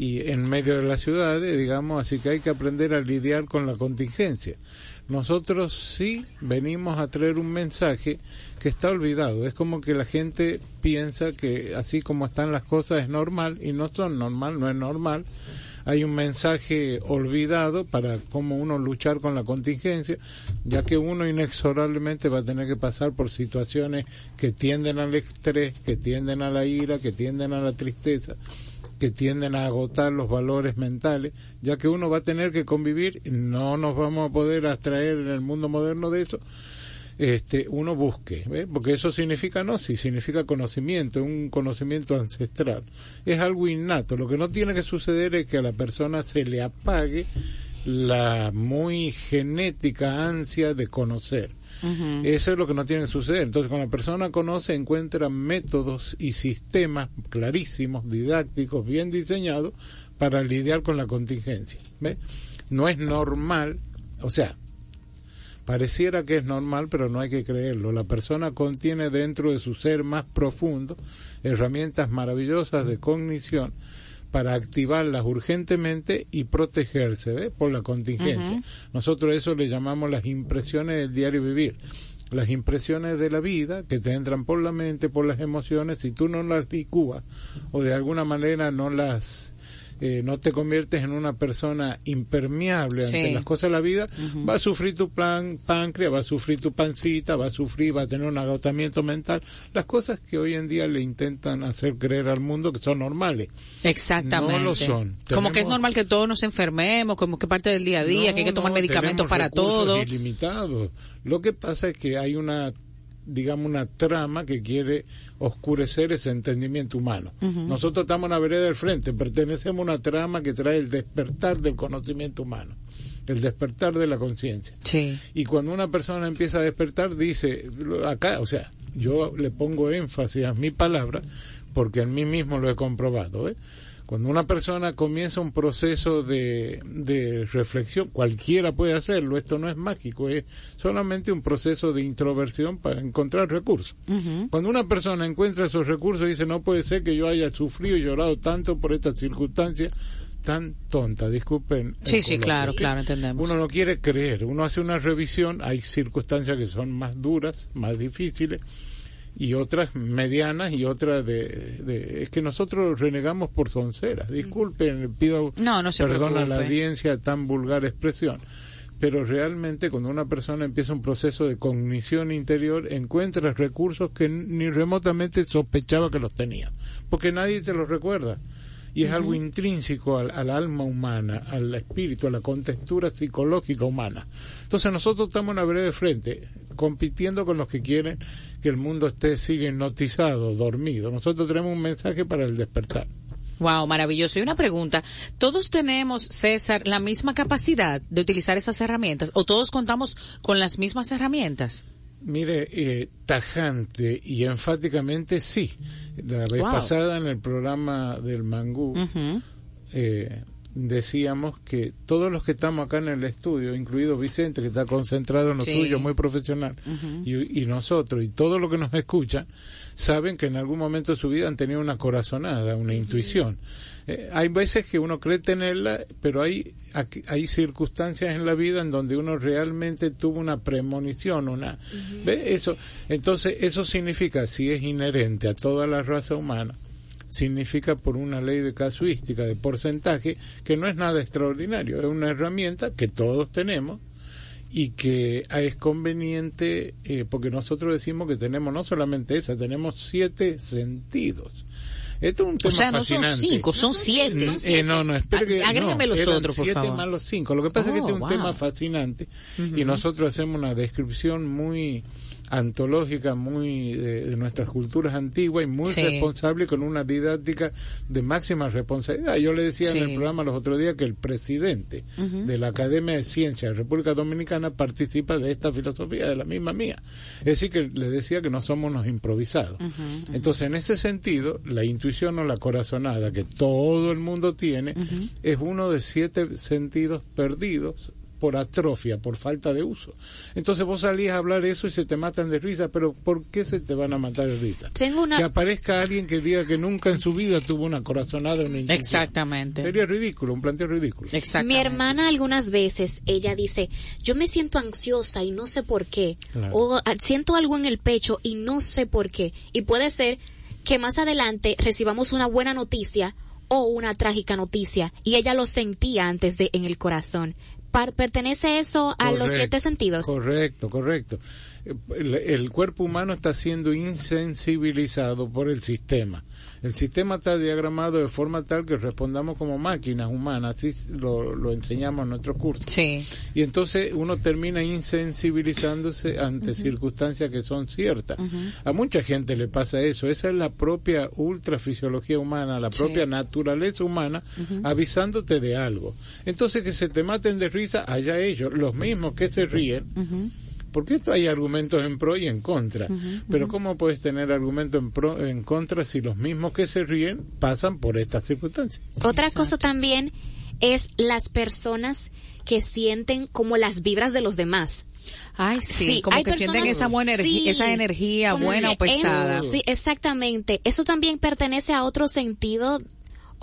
y en medio de las ciudades, digamos, así que hay que aprender a lidiar con la contingencia. Nosotros sí venimos a traer un mensaje que está olvidado. Es como que la gente piensa que así como están las cosas es normal y no son normal, no es normal. Hay un mensaje olvidado para cómo uno luchar con la contingencia, ya que uno inexorablemente va a tener que pasar por situaciones que tienden al estrés, que tienden a la ira, que tienden a la tristeza que tienden a agotar los valores mentales, ya que uno va a tener que convivir, no nos vamos a poder abstraer en el mundo moderno de eso, este, uno busque, ¿ve? porque eso significa no, sí, significa conocimiento, un conocimiento ancestral, es algo innato, lo que no tiene que suceder es que a la persona se le apague la muy genética ansia de conocer. Eso es lo que no tiene que suceder. Entonces, cuando la persona conoce, encuentra métodos y sistemas clarísimos, didácticos, bien diseñados para lidiar con la contingencia. ¿Ve? No es normal, o sea, pareciera que es normal, pero no hay que creerlo. La persona contiene dentro de su ser más profundo herramientas maravillosas de cognición para activarlas urgentemente y protegerse por la contingencia. Nosotros eso le llamamos las impresiones del diario vivir. Las impresiones de la vida que te entran por la mente, por las emociones, si tú no las licúas o de alguna manera no las eh, no te conviertes en una persona impermeable ante Sí. las cosas de la vida, va a sufrir tu plan, páncreas, va a sufrir tu pancita, va a sufrir, va a tener un agotamiento mental, las cosas que hoy en día le intentan hacer creer al mundo que son normales. Exactamente. No lo son. Como que es normal que todos nos enfermemos, como que parte del día a día, No, que hay que tomar no, medicamentos para todo. ilimitados. Lo que pasa es que hay una digamos una trama que quiere oscurecer ese entendimiento humano. Nosotros estamos en la vereda del frente, pertenecemos a una trama que trae el despertar del conocimiento humano, el despertar de la conciencia. Sí. Y cuando una persona empieza a despertar, dice, acá, o sea, yo le pongo énfasis a mi palabra porque en mí mismo lo he comprobado. ¿eh? Cuando una persona comienza un proceso de, de reflexión, cualquiera puede hacerlo, esto no es mágico, es solamente un proceso de introversión para encontrar recursos. Cuando una persona encuentra esos recursos, dice, no puede ser que yo haya sufrido y llorado tanto por esta circunstancia tan tonta, disculpen. Sí, sí, claro, claro, entendemos. Uno no quiere creer, uno hace una revisión, hay circunstancias que son más duras, más difíciles, y otras medianas y otras de, de- es que nosotros renegamos por sonceras. Disculpen, le pido No, perdón a la audiencia tan vulgar expresión. Pero realmente cuando una persona empieza un proceso de cognición interior, encuentra recursos que ni remotamente sospechaba que los tenía, porque nadie te los recuerda. Y es algo intrínseco al, al alma humana, al espíritu, a la contextura psicológica humana. Entonces nosotros estamos en la de frente, compitiendo con los que quieren que el mundo esté sigue hipnotizado, dormido. Nosotros tenemos un mensaje para el despertar. Wow, maravilloso. Y una pregunta, ¿todos tenemos, César, la misma capacidad de utilizar esas herramientas o todos contamos con las mismas herramientas? Mire, eh, tajante y enfáticamente sí. La vez Wow. pasada en el programa del Mangú eh, decíamos que todos los que estamos acá en el estudio, incluido Vicente, que está concentrado en lo Sí. suyo, muy profesional, y, y nosotros, y todos los que nos escuchan, saben que en algún momento de su vida han tenido una corazonada, una intuición. Eh, hay veces que uno cree tenerla, pero hay, aquí- hay circunstancias en la vida en donde uno realmente tuvo una premonición, una, ¿ve? Eso, entonces eso significa, si es inherente a toda la raza humana, significa por una ley de casuística, de porcentaje, que no es nada extraordinario, es una herramienta que todos tenemos y que es conveniente, eh, porque nosotros decimos que tenemos no solamente esa, tenemos siete sentidos. Esto es un O tema sea, no son fascinante. cinco, son siete. Mm, eh, no, no, espere que Agrégame no, los otros, por siete favor. más los cinco. Lo que pasa es que Oh, este es un wow. tema fascinante y nosotros hacemos una descripción muy antológica, muy de, de nuestras culturas antiguas y muy Sí. responsable con una didáctica de máxima responsabilidad. Yo le decía Sí. en el programa los otros días que el presidente de la Academia de Ciencias de República Dominicana participa de esta filosofía, de la misma mía. Es decir, que le decía que no somos unos improvisados. Entonces, en ese sentido, la intuición o la corazonada que todo el mundo tiene es uno de siete sentidos perdidos por atrofia, por falta de uso. Entonces vos salís a hablar eso y se te matan de risa, pero ¿por qué se te van a matar de risa? Tengo una- Que aparezca alguien que diga que nunca en su vida tuvo una corazonada, una. Exactamente. Sería ridículo, un planteo ridículo. Mi hermana algunas veces, ella dice, yo me siento ansiosa y no sé por qué. Claro. O siento algo en el pecho y no sé por qué. Y puede ser que más adelante recibamos una buena noticia o una trágica noticia. Y ella lo sentía antes de en el corazón. ¿Pertenece eso a los siete sentidos? Correcto, correcto. El, el cuerpo humano está siendo insensibilizado por el sistema. El sistema está diagramado de forma tal que respondamos como máquinas humanas, así lo, lo enseñamos en nuestros cursos. Sí. Y entonces uno termina insensibilizándose ante circunstancias que son ciertas. A mucha gente le pasa eso. Esa es la propia ultrafisiología humana, la Sí. propia naturaleza humana avisándote de algo. Entonces que se te maten de risa, allá ellos, los mismos que se ríen. Porque esto hay argumentos en pro y en contra. Pero ¿cómo puedes tener argumentos en pro en contra si los mismos que se ríen pasan por estas circunstancias? Otra cosa también es las personas que sienten como las vibras de los demás. Ay, sí, como que sienten esa buena energía- esa energía buena o en- pesada. sí, exactamente. Eso también pertenece a otro sentido.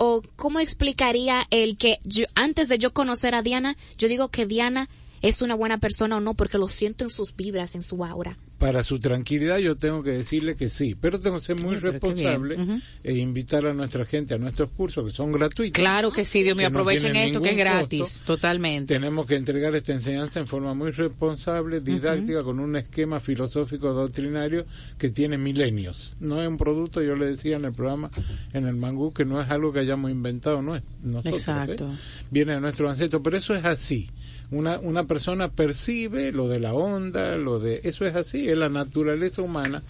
¿O cómo explicaría el que yo, antes de yo conocer a Diana, yo digo que Diana es una buena persona o no porque lo siento en sus vibras, en su aura? Para su tranquilidad yo tengo que decirle que sí, pero tengo que ser muy responsable e invitar a nuestra gente a nuestros cursos que son gratuitos. Claro que sí, Dios mío, no aprovechen esto que es gratis, costo. totalmente. Tenemos que entregar esta enseñanza en forma muy responsable, didáctica, con un esquema filosófico doctrinario que tiene milenios. No es un producto, yo le decía en el programa, en el mangú, que no es algo que hayamos inventado, no es nosotros. Exacto. ¿eh? Viene de nuestro ancestro, pero eso es así. Una, una persona percibe lo de la onda, lo de... Eso es así, es la naturaleza humana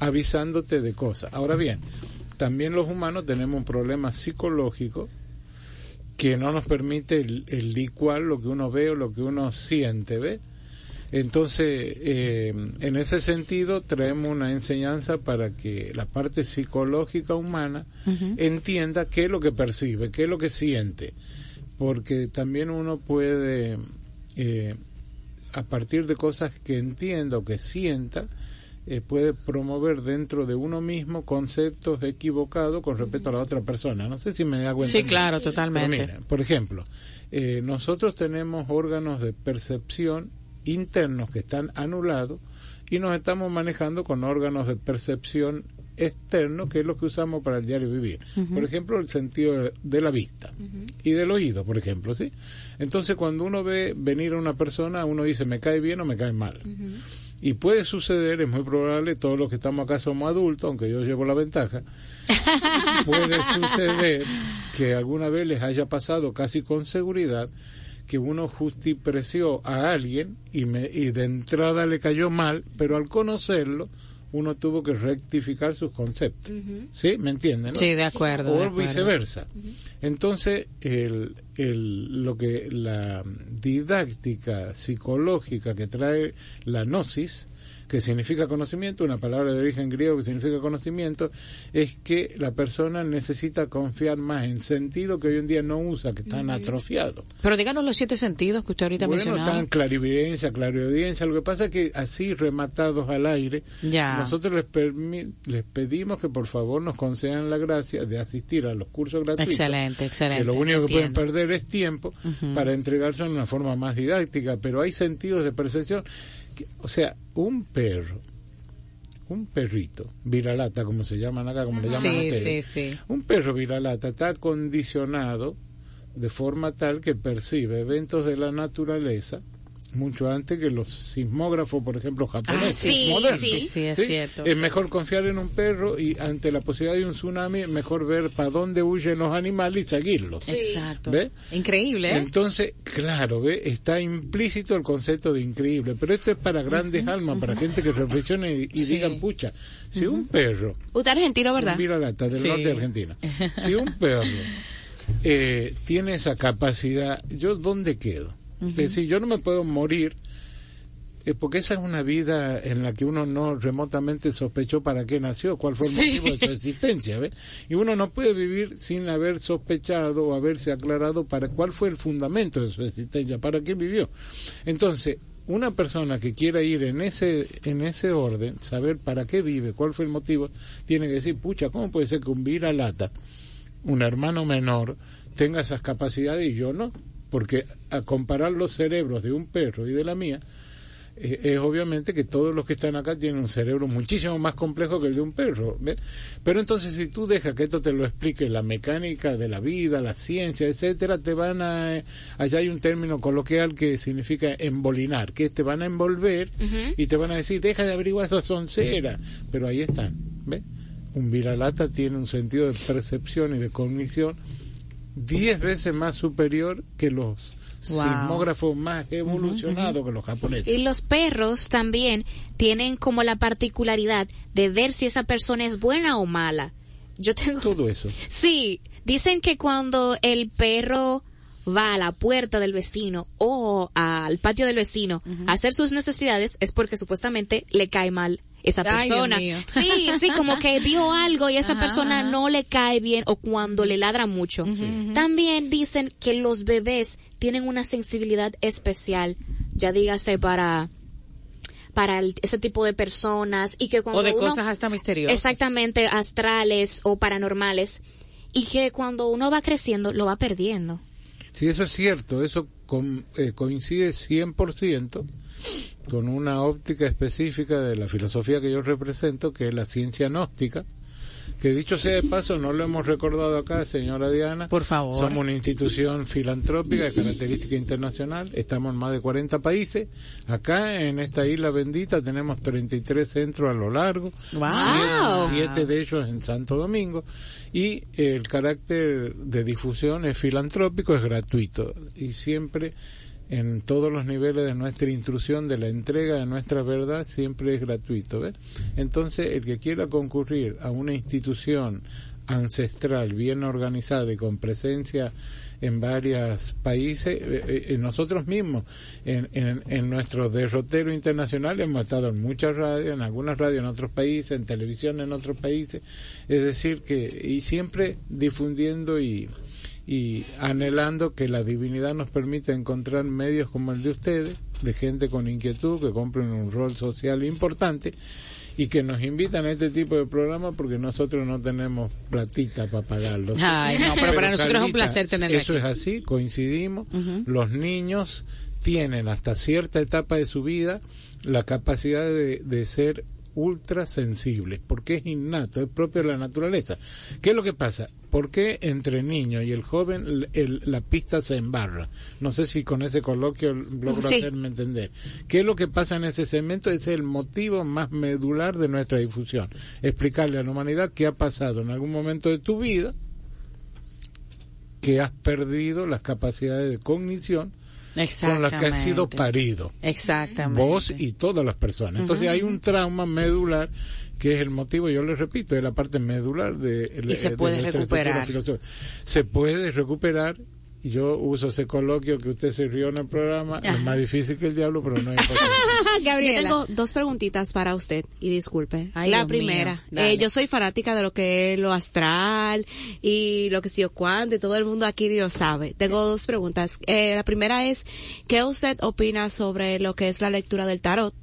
avisándote de cosas. Ahora bien, también los humanos tenemos un problema psicológico que no nos permite el, el licuar lo que uno ve o lo que uno siente, ¿ve? Entonces, eh, en ese sentido, traemos una enseñanza para que la parte psicológica humana entienda qué es lo que percibe, qué es lo que siente, porque también uno puede, eh, a partir de cosas que entienda o que sienta, eh, puede promover dentro de uno mismo conceptos equivocados con respecto a la otra persona. No sé si me hago Sí, entender. claro, Pero totalmente. mira, por ejemplo, eh, nosotros tenemos órganos de percepción internos que están anulados y nos estamos manejando con órganos de percepción externos, que es lo que usamos para el diario vivir. Por ejemplo, el sentido de- de la vista y del oído, por ejemplo, ¿sí? Entonces, cuando uno ve venir a una persona, uno dice, me cae bien o me cae mal. Y puede suceder, es muy probable, todos los que estamos acá somos adultos, aunque yo llevo la ventaja, puede suceder que alguna vez les haya pasado casi con seguridad que uno justipreció a alguien y, me, y de entrada le cayó mal, pero al conocerlo uno tuvo que rectificar sus conceptos. ¿Sí? ¿Me entienden? no? Sí, de acuerdo, de O acuerdo. viceversa. Entonces, el, el, lo que la didáctica psicológica que trae la gnosis, que significa conocimiento, una palabra de origen griego que significa conocimiento, es que la persona necesita confiar más en sentidos que hoy en día no usa, que están atrofiados. Pero díganos los siete sentidos que usted ahorita Bueno, mencionaba. están clarividencia, clariaudiencia. Lo que pasa es que así rematados al aire, Ya. nosotros les, les pedimos que por favor nos concedan la gracia de asistir a los cursos gratuitos. Excelente, excelente. Que lo único que pueden Entiendo. perder es tiempo Ujú. para entregarse de una forma más didáctica, pero hay sentidos de percepción. O sea, un perro, un perrito, viralata como se llaman acá, como le llaman Sí, ustedes. sí, sí. Un perro viralata está condicionado de forma tal que percibe eventos de la naturaleza mucho antes que los sismógrafos, por ejemplo, japoneses. sí, modernos. sí, sí, es cierto, Es sí. mejor confiar en un perro y ante la posibilidad de un tsunami, mejor ver para dónde huyen los animales y seguirlos. Exacto. ¿Ve? Increíble, ¿eh? Entonces, claro, ¿ve? está implícito el concepto de increíble, pero esto es para grandes almas, para gente que reflexione y, y Sí. digan, pucha, si un perro Usted es argentino, ¿verdad? un viralata del Sí. norte de Argentina. Si un perro eh, tiene esa capacidad, ¿yo dónde quedo? Es decir, yo no me puedo morir eh, porque esa es una vida en la que uno no remotamente sospechó para qué nació, cuál fue el Sí. motivo de su existencia, ¿ve? Y uno no puede vivir sin haber sospechado o haberse aclarado para cuál fue el fundamento de su existencia, para qué vivió. Entonces, una persona que quiera ir en ese en ese orden, saber para qué vive, cuál fue el motivo, tiene que decir, pucha, ¿cómo puede ser que un viralata, un hermano menor, tenga esas capacidades y yo no? Porque a comparar los cerebros de un perro y de la mía, eh, es obviamente que todos los que están acá tienen un cerebro muchísimo más complejo que el de un perro. ¿ve? Pero entonces si tú dejas que esto te lo explique la mecánica de la vida, la ciencia, etcétera, te van a... eh, allá hay un término coloquial que significa embolinar, que te van a envolver y te van a decir, deja de averiguar esa soncera. Pero ahí están, ¿ve? Un viralata tiene un sentido de percepción y de cognición diez veces más superior que los Wow. sismógrafos más evolucionados que los japoneses. Y los perros también tienen como la particularidad de ver si esa persona es buena o mala. Yo tengo... Todo eso. Sí, dicen que cuando el perro va a la puerta del vecino o al patio del vecino a hacer sus necesidades es porque supuestamente le cae mal esa Ay, persona. mío. Sí, sí, como que vio algo y esa Ajá, persona ajá. no le cae bien o cuando le ladra mucho. También dicen que los bebés tienen una sensibilidad especial, ya dígase para para el- ese tipo de personas y que cuando O de uno- cosas hasta misteriosas. Exactamente, astrales o paranormales. Y que cuando uno va creciendo lo va perdiendo. Sí, eso es cierto, eso con- eh, coincide 100% con una óptica específica de la filosofía que yo represento, que es la ciencia gnóstica, que dicho sea de paso, no lo hemos recordado acá, señora Diana. Por favor. Somos una institución filantrópica de característica internacional, estamos en más de 40 países. Acá en esta isla bendita tenemos 33 centros a lo largo, Wow. siete, siete de ellos en Santo Domingo y el carácter de difusión es filantrópico, es gratuito y siempre en todos los niveles de nuestra instrucción, de la entrega de nuestra verdad, siempre es gratuito. ¿ves? Entonces, el que quiera concurrir a una institución ancestral, bien organizada y con presencia en varios países, eh, eh, nosotros mismos, en, en, en nuestro derrotero internacional, hemos estado en muchas radios, en algunas radios en otros países, en televisión en otros países, es decir, que, y siempre difundiendo y, y anhelando que la divinidad nos permita encontrar medios como el de ustedes, de gente con inquietud, que cumplen un rol social importante y que nos invitan a este tipo de programas porque nosotros no tenemos platita para pagarlos. Ay, no, pero para nosotros es un placer tenerla Eso aquí. es así, coincidimos. Los niños tienen hasta cierta etapa de su vida la capacidad de, de ser ultra sensibles, porque es innato, es propio de la naturaleza. ¿Qué es lo que pasa? ¿Por qué entre niño y el joven el- el- la pista se embarra? No sé si con ese coloquio logro Sí. hacerme entender. ¿Qué es lo que pasa en ese segmento? Es el motivo más medular de nuestra difusión. Explicarle a la humanidad qué ha pasado en algún momento de tu vida que has perdido las capacidades de cognición con las que has sido Exactamente. parido. Exactamente. Vos y todas las personas. Entonces hay un trauma medular que es el motivo, yo le repito, es la parte medular de, Y se de puede nuestra recuperar. estructura filosófica. Se puede recuperar. Yo uso ese coloquio que usted se rió en el programa. Es más difícil que el diablo, pero no es imposible. Yo tengo dos preguntitas para usted y disculpe. Ay, la Dios primera, eh, yo soy fanática de lo que es lo astral y lo que sé yo cuándo y todo el mundo aquí lo sabe. Tengo dos preguntas. Eh, la primera es, ¿qué usted opina sobre lo que es la lectura del tarot?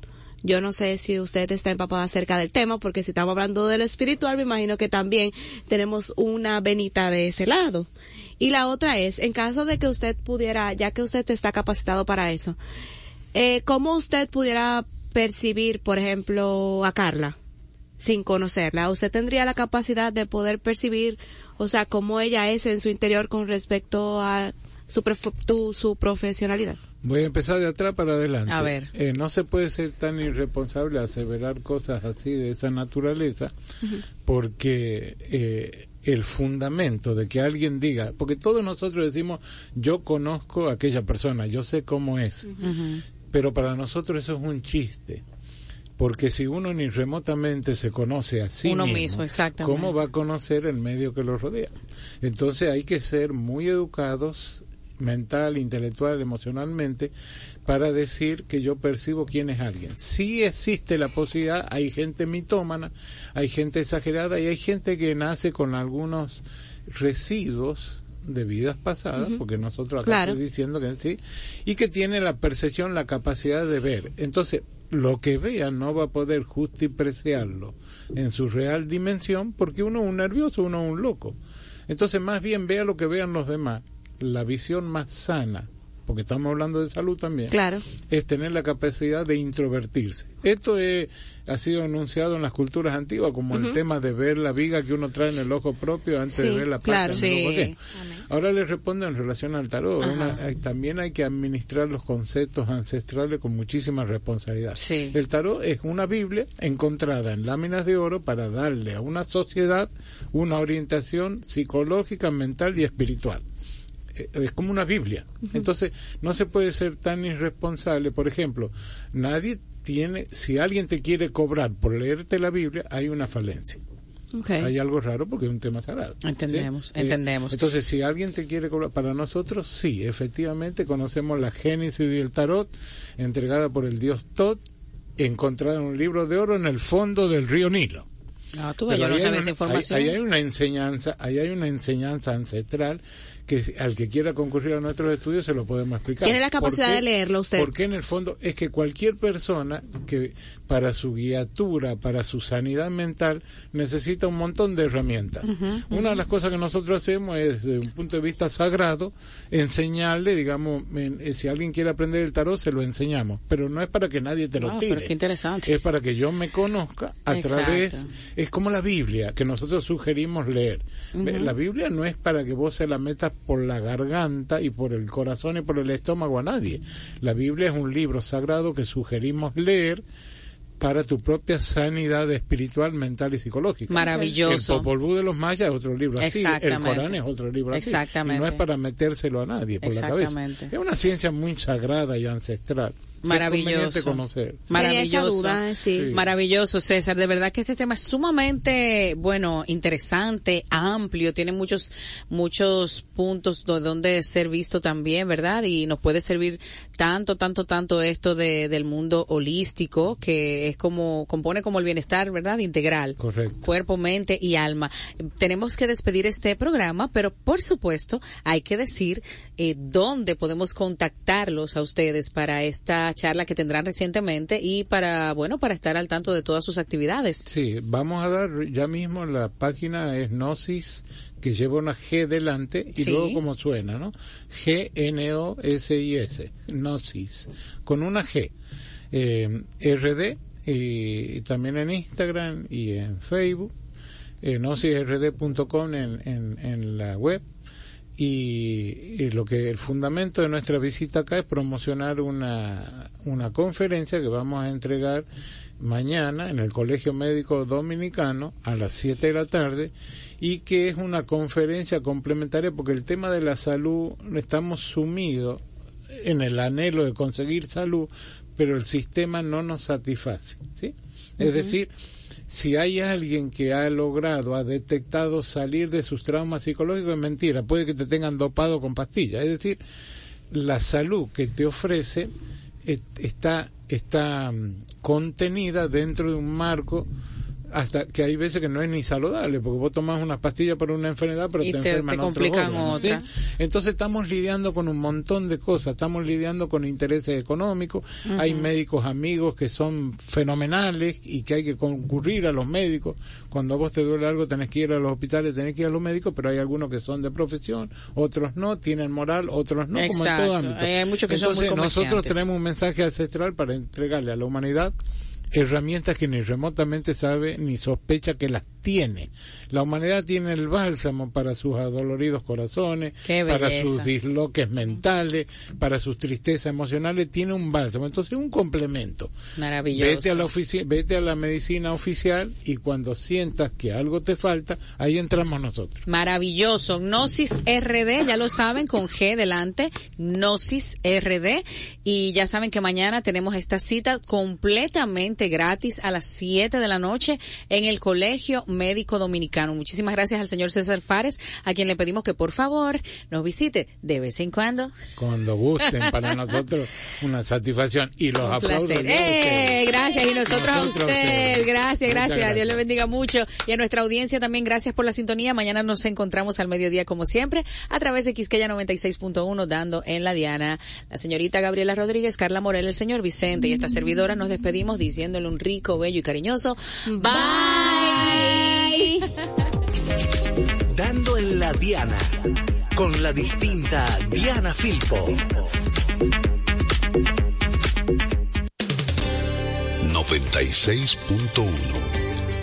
Yo no sé si usted está empapada acerca del tema, porque si estamos hablando de lo espiritual, me imagino que también tenemos una venita de ese lado. Y la otra es, en caso de que usted pudiera, ya que usted está capacitado para eso, eh, ¿cómo usted pudiera percibir, por ejemplo, a Carla sin conocerla? ¿Usted tendría la capacidad de poder percibir, o sea, cómo ella es en su interior con respecto a su, prof- tu- su profesionalidad? Voy a empezar de atrás para adelante. A ver. Eh, no se puede ser tan irresponsable aseverar cosas así de esa naturaleza porque eh, el fundamento de que alguien diga, porque todos nosotros decimos, yo conozco a aquella persona, yo sé cómo es, pero para nosotros eso es un chiste. Porque si uno ni remotamente se conoce a sí Uno mismo. ¿cómo va a conocer el medio que lo rodea? Entonces hay que ser muy educados mental, intelectual, emocionalmente, para decir que yo percibo quién es alguien. Sí existe la posibilidad, hay gente mitómana, hay gente exagerada y hay gente que nace con algunos residuos de vidas pasadas, porque nosotros acá Claro. estoy diciendo que sí, y que tiene la percepción, la capacidad de ver. Entonces, lo que vea no va a poder justipreciarlo en su real dimensión, porque uno es un nervioso, uno es un loco. Entonces, más bien vea lo que vean los demás, la visión más sana, porque estamos hablando de salud también, Claro. es tener la capacidad de introvertirse. Esto es- ha sido anunciado en las culturas antiguas como el tema de ver la viga que uno trae en el ojo propio antes Sí, de ver la placa claro. Sí. Ahora le respondo en relación al tarot. Ajá. Una- hay- también hay que administrar los conceptos ancestrales con muchísima responsabilidad. El tarot es una Biblia encontrada en láminas de oro para darle a una sociedad una orientación psicológica, mental y espiritual es como una Biblia. Entonces, no se puede ser tan irresponsable. Por ejemplo, nadie tiene, si alguien te quiere cobrar por leerte la Biblia, hay una falencia. Hay algo raro porque es un tema sagrado. Entendemos, Eh, entendemos. Entonces, si alguien te quiere cobrar, para nosotros sí, efectivamente conocemos la génesis del tarot, entregada por el dios Tot, encontrada en un libro de oro en el fondo del río Nilo. Ah, tú yo no una- esa información. Ahí, ahí hay una enseñanza, ahí hay una enseñanza ancestral que al que quiera concurrir a nuestros estudios se lo podemos explicar. ¿Tiene la capacidad de leerlo usted? Porque en el fondo es que cualquier persona que para su guiatura, para su sanidad mental, necesita un montón de herramientas. Una de las cosas que nosotros hacemos es, desde un punto de vista sagrado, enseñarle, digamos, en- eh, si alguien quiere aprender el tarot, se lo enseñamos. Pero no es para que nadie te lo Ah, tire. pero qué interesante. Es para que yo me conozca a Exacto. través, es como la Biblia, que nosotros sugerimos leer. La Biblia no es para que vos se la metas por la garganta y por el corazón y por el estómago a nadie. La Biblia es un libro sagrado que sugerimos leer para tu propia sanidad espiritual, mental y psicológica. Maravilloso. El Popol Vuh de los mayas es otro libro así, el. Corán es otro libro así. Exactamente. Y no es para metérselo a nadie por la cabeza. Exactamente. Es una ciencia muy sagrada y ancestral. Maravilloso. conocer. Maravilloso. duda, sí. Maravilloso, César. De verdad que este tema es sumamente, bueno, interesante, amplio, tiene muchos, muchos puntos do- donde ser visto también, ¿verdad? Y nos puede servir tanto, tanto, tanto esto de, del mundo holístico, que es como, compone como el bienestar, ¿verdad? Integral. Correcto. Cuerpo, mente y alma. Tenemos que despedir este programa, pero por supuesto hay que decir eh, dónde podemos contactarlos a ustedes para esta charla que tendrán recientemente y para, bueno, para estar al tanto de todas sus actividades. Sí, vamos a dar ya mismo la página es Gnosis que lleva una G delante y Sí. luego como suena, ¿no? G N O S I S, Gnosis, con una G. Eh, RD y también en Instagram y en Facebook, eh, gnosisrd.com en, en, en la web y, y lo que el fundamento de nuestra visita acá es promocionar una, una conferencia que vamos a entregar mañana en el Colegio Médico Dominicano a las 7 de la tarde y que es una conferencia complementaria porque el tema de la salud estamos sumidos en el anhelo de conseguir salud, pero el sistema no nos satisface, ¿sí? Es decir, si hay alguien que ha logrado, ha detectado salir de sus traumas psicológicos, es mentira, puede que te tengan dopado con pastillas. Es decir, la salud que te ofrece está, está mm, contenida dentro de un marco hasta que hay veces que no es ni saludable, porque vos tomas unas pastillas para una enfermedad, pero Y te, te- enferman te complican otra. Entonces estamos lidiando con un montón de cosas, estamos lidiando con intereses económicos, hay médicos amigos que son fenomenales y que hay que concurrir a los médicos. Cuando a vos te duele algo tenés que ir a los hospitales, tenés que ir a los médicos, pero hay algunos que son de profesión, otros no, tienen moral, otros no, como en todo Exacto. ámbito. Hay muchos que son muy Entonces nosotros tenemos un mensaje ancestral para entregarle a la humanidad herramientas que ni remotamente sabe ni sospecha que las tiene. La humanidad tiene el bálsamo para sus adoloridos corazones, para sus disloques mentales, para sus tristezas emocionales, tiene un bálsamo. Entonces, un complemento. Maravilloso. Vete a la vete a la medicina oficial y cuando sientas que algo te falta, ahí entramos nosotros. Maravilloso. Gnosis RD, ya lo saben, con G delante. Gnosis RD. Y ya saben que mañana tenemos esta cita completamente gratis a las 7 de la noche en el Colegio Médico Dominicano. Muchísimas gracias al señor César Fares, a quien le pedimos que por favor nos visite de vez en cuando. Cuando gusten, para nosotros una satisfacción. Y los aplausos. ¡Eh! Gracias y nosotros, a Nosotros a usted. ustedes. Gracias, Muchas gracias. gracias. Dios le bendiga mucho. Y a nuestra audiencia también gracias por la sintonía. Mañana nos encontramos al mediodía como siempre a través de Quisqueya 96.1 dando en la Diana. La señorita Gabriela Rodríguez, Carla Morel, el señor Vicente y esta servidora nos despedimos diciéndole un rico, bello y cariñoso bye. Dando en la Diana con la distinta Diana Filpo. 96.1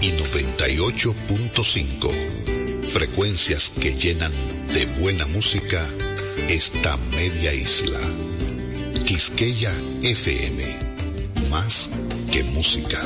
y 98.5. Frecuencias que llenan de buena música esta media isla. Quisqueya FM. Más que música.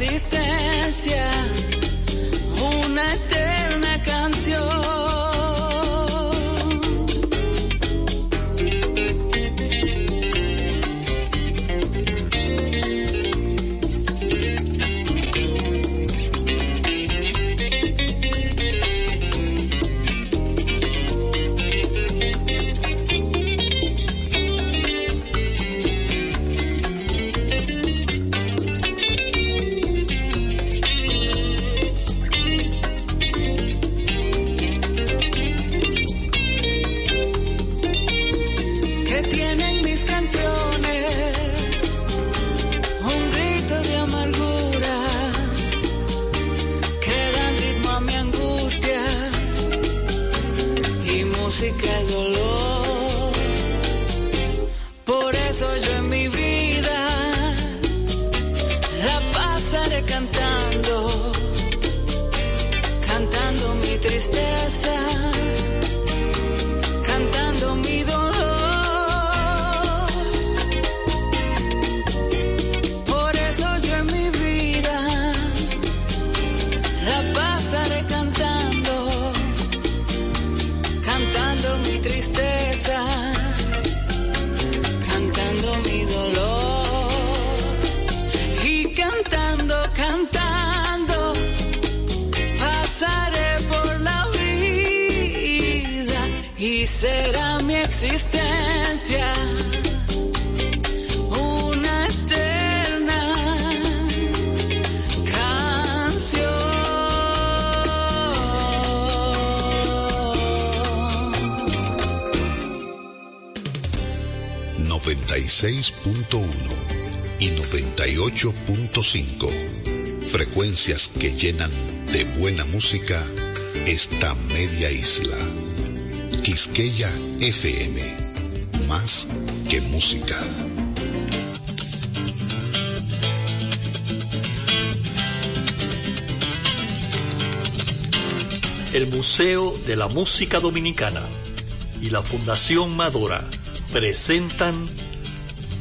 Existencia será mi existencia una eterna canción. 96.1 y 98.5. Frecuencias que llenan de buena música esta media isla. Quisqueya FM. Más que música. El Museo de la Música Dominicana y la Fundación Madora presentan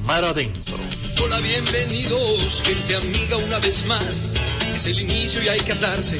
Mar Adentro. Hola, bienvenidos, gente amiga una vez más. Es el inicio y hay que atarse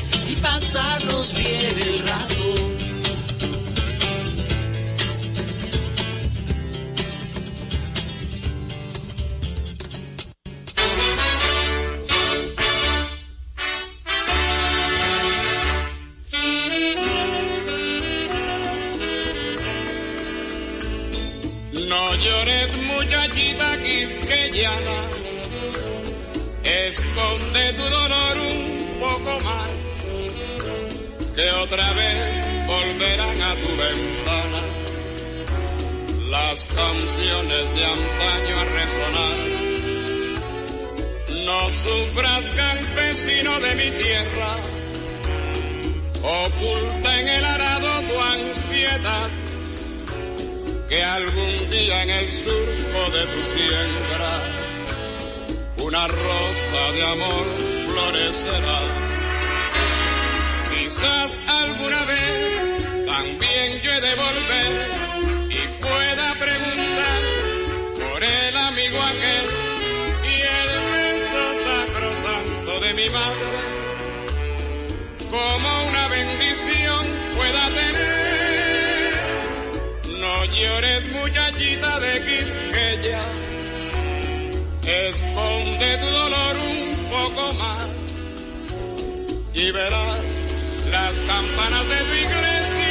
pasarnos bien canciones de antaño a resonar. No sufras campesino de mi tierra, oculta en el arado tu ansiedad que algún día en el surco de tu siembra una rosa de amor florecerá. Quizás alguna vez también yo he de volver como una bendición pueda tener. No llores muchachita de Quisqueya, Esconde tu dolor un poco más y verás las campanas de tu iglesia